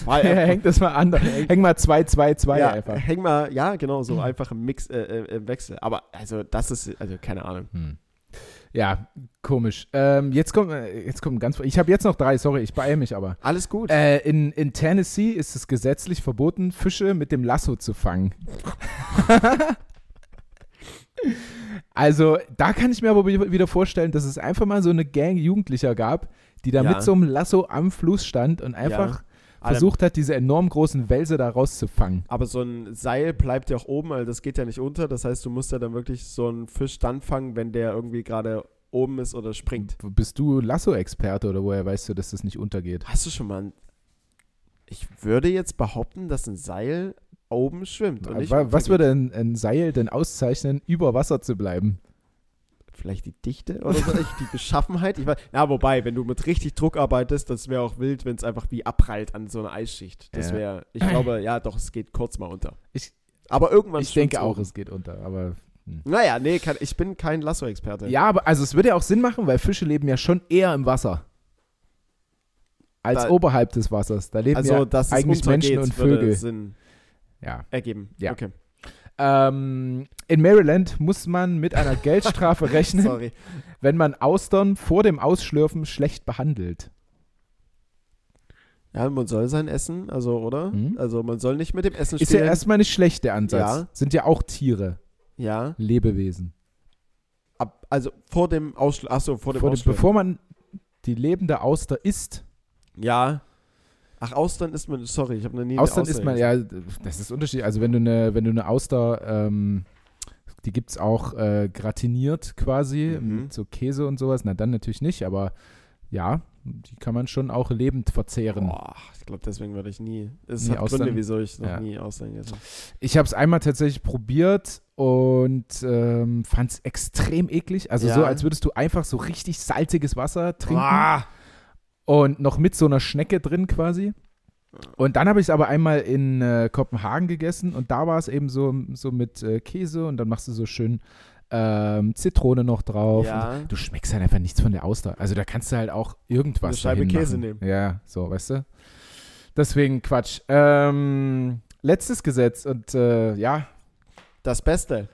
[SPEAKER 2] Ja, hängt das mal an. Häng mal 2, 2, 2
[SPEAKER 1] ja,
[SPEAKER 2] einfach.
[SPEAKER 1] häng mal, ja, genau, so einfach im Mix, äh, äh, im Wechsel. Aber also das ist, also keine Ahnung.
[SPEAKER 2] Hm. Ja, komisch. Ähm, jetzt kommt, äh, jetzt kommt ganz. Ich habe jetzt noch drei, sorry, ich beeile mich aber.
[SPEAKER 1] Alles gut.
[SPEAKER 2] Äh, in, in Tennessee ist es gesetzlich verboten, Fische mit dem Lasso zu fangen. also, da kann ich mir aber wi- wieder vorstellen, dass es einfach mal so eine Gang Jugendlicher gab, die da
[SPEAKER 1] Ja.
[SPEAKER 2] mit so einem Lasso am Fluss stand und einfach
[SPEAKER 1] Alter,
[SPEAKER 2] versucht hat, diese enorm großen Wälse da rauszufangen.
[SPEAKER 1] Aber so ein Seil bleibt ja auch oben, weil das geht ja nicht unter. Das heißt, du musst ja dann wirklich so einen Fisch dann fangen, wenn der irgendwie gerade oben ist oder springt.
[SPEAKER 2] Bist du Lasso-Experte oder woher weißt du, dass das nicht untergeht?
[SPEAKER 1] Hast du schon mal ein Ich würde jetzt behaupten, dass ein Seil oben schwimmt.
[SPEAKER 2] Was würde ein, ein Seil denn auszeichnen, über Wasser zu bleiben?
[SPEAKER 1] Vielleicht die Dichte oder so, die Beschaffenheit. Ich weiß, ja, wobei, wenn du mit richtig Druck arbeitest, das wäre auch wild, wenn es einfach wie abprallt an so einer Eisschicht. Das wäre, ich glaube, ja, doch, es geht kurz mal unter.
[SPEAKER 2] Ich-
[SPEAKER 1] aber irgendwann
[SPEAKER 2] Ich denke auch,
[SPEAKER 1] oben.
[SPEAKER 2] es geht unter, aber.
[SPEAKER 1] Naja, nee, kann, ich bin kein Lasso-Experte.
[SPEAKER 2] Ja, aber also es würde ja auch Sinn machen, weil Fische leben ja schon eher im Wasser. Als
[SPEAKER 1] Da-
[SPEAKER 2] oberhalb des Wassers. Da leben
[SPEAKER 1] also,
[SPEAKER 2] ja eigentlich Menschen und Vögel.
[SPEAKER 1] Sinn
[SPEAKER 2] Ja.
[SPEAKER 1] ergeben.
[SPEAKER 2] Ja.
[SPEAKER 1] Okay.
[SPEAKER 2] Ähm, in Maryland muss man mit einer Geldstrafe rechnen, wenn man Austern vor dem Ausschlürfen schlecht behandelt.
[SPEAKER 1] Ja, man soll sein Essen, also, oder?
[SPEAKER 2] Mhm.
[SPEAKER 1] Also, man soll nicht mit dem Essen
[SPEAKER 2] Ist ja erstmal nicht schlecht, der Ansatz.
[SPEAKER 1] Ja.
[SPEAKER 2] Sind ja auch Tiere,
[SPEAKER 1] ja.
[SPEAKER 2] Lebewesen.
[SPEAKER 1] Ab, also, vor dem Ausschluss. Achso, vor dem
[SPEAKER 2] Vor dem,
[SPEAKER 1] Ausschluss.
[SPEAKER 2] bevor man die lebende Auster isst,
[SPEAKER 1] Ja. Ach, Austern ist man, sorry, ich habe noch nie
[SPEAKER 2] Austern
[SPEAKER 1] Auster
[SPEAKER 2] isst man, ja, das ist unterschiedlich. Also wenn du eine, wenn du eine Auster, ähm, die gibt es auch äh, gratiniert quasi
[SPEAKER 1] Mhm.
[SPEAKER 2] mit so Käse und sowas, na dann natürlich nicht, aber ja, die kann man schon auch lebend verzehren.
[SPEAKER 1] Boah, ich glaube, deswegen würde ich nie. Es
[SPEAKER 2] Nie
[SPEAKER 1] hat Gründe,
[SPEAKER 2] Austern?
[SPEAKER 1] wieso ich noch
[SPEAKER 2] Ja.
[SPEAKER 1] nie Austern gegessen habe.
[SPEAKER 2] Ich habe es einmal tatsächlich probiert und ähm, fand es extrem eklig. Also
[SPEAKER 1] Ja.
[SPEAKER 2] so, als würdest du einfach so richtig salziges Wasser trinken
[SPEAKER 1] Ah!
[SPEAKER 2] Und noch mit so einer Schnecke drin quasi. Und dann habe ich es aber einmal in äh, Kopenhagen gegessen und da war es eben so, so mit äh, Käse und dann machst du so schön ähm, Zitrone noch drauf.
[SPEAKER 1] Ja.
[SPEAKER 2] Du schmeckst halt einfach nichts von der Auster. Also da kannst du halt auch irgendwas
[SPEAKER 1] Eine Scheibe Käse nehmen.
[SPEAKER 2] Ja, so, weißt du. Deswegen Quatsch. Ähm, letztes Gesetz und äh, ja,
[SPEAKER 1] Das Beste.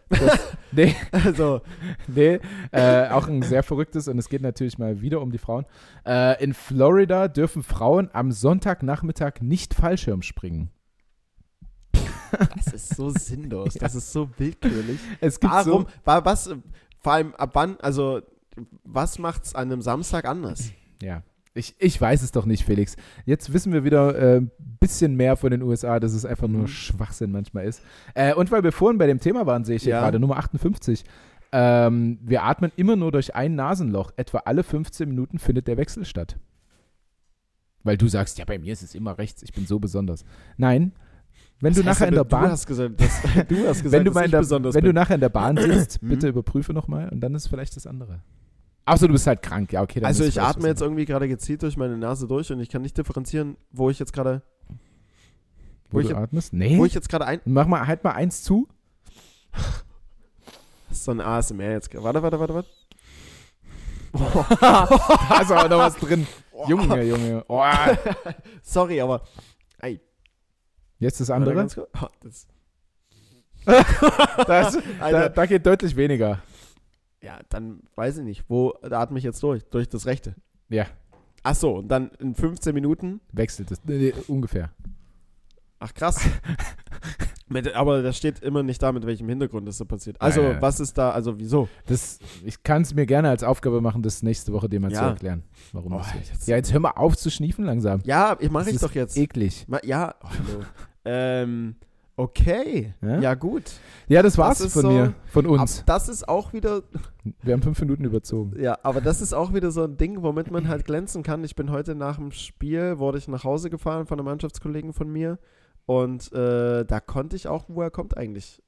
[SPEAKER 2] Nee,
[SPEAKER 1] Also,
[SPEAKER 2] nee, äh, auch ein sehr verrücktes und es geht natürlich mal wieder um die Frauen. Äh, in Florida dürfen Frauen am Sonntagnachmittag nicht Fallschirm springen.
[SPEAKER 1] das ist so sinnlos. Das ist so willkürlich.
[SPEAKER 2] Es gibt
[SPEAKER 1] Warum?
[SPEAKER 2] so,
[SPEAKER 1] Wa- Was, vor allem, ab wann, also, was macht's an einem Samstag anders?
[SPEAKER 2] ja, ich, ich weiß es doch nicht, Felix. Jetzt wissen wir wieder ein äh, bisschen mehr von den USA, dass es einfach nur
[SPEAKER 1] Mhm.
[SPEAKER 2] Schwachsinn manchmal ist. Äh, und weil wir vorhin bei dem Thema waren, sehe ich hier
[SPEAKER 1] Ja.
[SPEAKER 2] gerade, Nummer 58. Ähm, wir atmen immer nur durch ein Nasenloch. Etwa alle 15 Minuten findet der Wechsel statt. Weil du sagst, ja, bei mir ist es immer rechts, ich bin so besonders. Nein, wenn du nachher in der Bahn,
[SPEAKER 1] Du hast gesagt, dass, du hast gesagt
[SPEAKER 2] wenn du,
[SPEAKER 1] dass ich
[SPEAKER 2] der,
[SPEAKER 1] besonders
[SPEAKER 2] wenn du nachher in der Bahn sitzt,
[SPEAKER 1] Mhm.
[SPEAKER 2] bitte überprüfe nochmal und dann ist vielleicht das andere. Außer du bist halt krank, ja, okay.
[SPEAKER 1] Also ich atme jetzt irgendwie gerade gezielt durch meine Nase durch und ich kann nicht differenzieren, wo ich jetzt gerade,
[SPEAKER 2] Wo
[SPEAKER 1] wo
[SPEAKER 2] du
[SPEAKER 1] ich-
[SPEAKER 2] atmest? Nee.
[SPEAKER 1] wo ich jetzt gerade ein,
[SPEAKER 2] Mach mal, halt mal eins zu.
[SPEAKER 1] das ist so ein ASMR jetzt. gerade. Warte, warte, warte, warte.
[SPEAKER 2] da ist aber noch was drin. Junge, Junge. Oh,
[SPEAKER 1] Sorry, aber
[SPEAKER 2] jetzt das andere.
[SPEAKER 1] Oh, das,
[SPEAKER 2] Das, da, da geht deutlich weniger.
[SPEAKER 1] Ja, dann weiß ich nicht, wo da atme ich jetzt durch? Durch das rechte.
[SPEAKER 2] Ja.
[SPEAKER 1] Ach so, und dann in 15 Minuten.
[SPEAKER 2] Wechselt es. Nee, nee, ungefähr.
[SPEAKER 1] Ach krass. Mit, aber das steht immer nicht da, mit welchem Hintergrund das so passiert. Also,
[SPEAKER 2] Ja, ja, ja.
[SPEAKER 1] was ist da, also wieso?
[SPEAKER 2] Das, ich kann es mir gerne als Aufgabe machen, das nächste Woche dir mal zu erklären, warum
[SPEAKER 1] Oh,
[SPEAKER 2] das so ist.
[SPEAKER 1] jetzt-
[SPEAKER 2] Ja, jetzt hör mal auf zu schniefen langsam.
[SPEAKER 1] Ja, ich mache ich doch jetzt.
[SPEAKER 2] Eklig.
[SPEAKER 1] Ma, ja, oh, hallo. ähm, okay.
[SPEAKER 2] Ja?
[SPEAKER 1] Ja, gut.
[SPEAKER 2] Ja, das war's
[SPEAKER 1] ist
[SPEAKER 2] von
[SPEAKER 1] so-
[SPEAKER 2] mir, von uns.
[SPEAKER 1] das ist auch wieder,
[SPEAKER 2] Wir haben fünf Minuten überzogen.
[SPEAKER 1] ja, aber das ist auch wieder so ein Ding, womit man halt glänzen kann. Ich bin heute nach dem Spiel, wurde ich nach Hause gefahren von einem Mannschaftskollegen von mir und äh, da konnte ich auch, woher kommt eigentlich?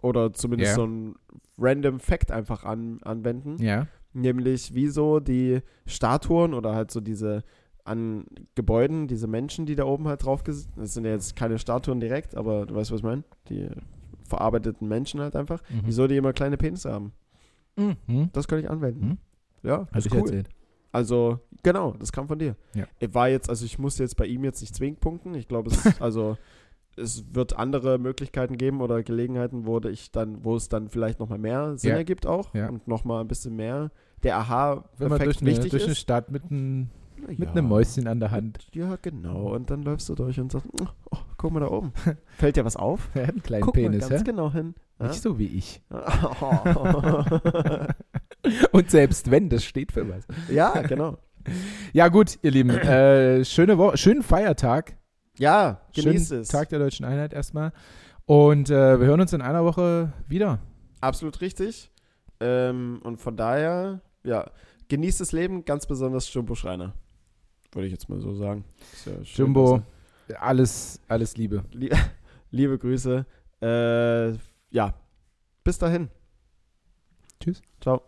[SPEAKER 1] Oder zumindest
[SPEAKER 2] Ja.
[SPEAKER 1] so ein random Fact einfach an, anwenden.
[SPEAKER 2] Ja.
[SPEAKER 1] Nämlich, wieso die Statuen oder halt so diese an Gebäuden, diese Menschen, die da oben halt drauf ges- das sind ja jetzt keine Statuen direkt, aber du weißt, was ich meine? Die verarbeiteten Menschen halt einfach.
[SPEAKER 2] Mhm.
[SPEAKER 1] Wieso die immer kleine Penisse haben.
[SPEAKER 2] Mhm.
[SPEAKER 1] Das kann ich anwenden.
[SPEAKER 2] Mhm.
[SPEAKER 1] Ja,
[SPEAKER 2] Hast
[SPEAKER 1] ist cool.
[SPEAKER 2] erzählt.
[SPEAKER 1] Also, genau, das kam von dir.
[SPEAKER 2] Ja.
[SPEAKER 1] Ich war jetzt, also ich muss jetzt bei ihm jetzt nicht zwingend punkten. Ich glaube, es ist, also es wird andere Möglichkeiten geben oder Gelegenheiten, wo ich dann, wo es dann vielleicht nochmal mehr Sinn
[SPEAKER 2] Ja.
[SPEAKER 1] ergibt auch
[SPEAKER 2] Ja.
[SPEAKER 1] und nochmal ein bisschen mehr der Aha-Effekt
[SPEAKER 2] durch eine,
[SPEAKER 1] wichtig
[SPEAKER 2] durch eine. Stadt mit, ein,
[SPEAKER 1] Na
[SPEAKER 2] mit
[SPEAKER 1] ja.
[SPEAKER 2] einem Mäuschen an der Hand.
[SPEAKER 1] Ja, genau. Und dann läufst du durch und sagst, oh, guck mal da oben. Fällt dir was auf?
[SPEAKER 2] Hat einen kleinen
[SPEAKER 1] Guck
[SPEAKER 2] Penis,
[SPEAKER 1] mal ganz
[SPEAKER 2] hä?
[SPEAKER 1] genau hin. Ja?
[SPEAKER 2] Nicht so wie ich.
[SPEAKER 1] Oh.
[SPEAKER 2] Und selbst wenn, das steht für was.
[SPEAKER 1] ja, genau.
[SPEAKER 2] Ja, gut, ihr Lieben. Äh, schöne Woche, schönen Feiertag.
[SPEAKER 1] Ja, genieß
[SPEAKER 2] Schönen
[SPEAKER 1] es.
[SPEAKER 2] Tag der Deutschen Einheit erstmal. Und äh, wir hören uns in einer Woche wieder.
[SPEAKER 1] Absolut richtig. Ähm, und von daher, ja, genießt das Leben, ganz besonders Jumbo Schreiner. Würde ich jetzt mal so sagen. Ja
[SPEAKER 2] Jumbo, alles, alles Liebe.
[SPEAKER 1] Lie liebe Grüße. Äh, ja, bis dahin.
[SPEAKER 2] Tschüss.
[SPEAKER 1] Ciao.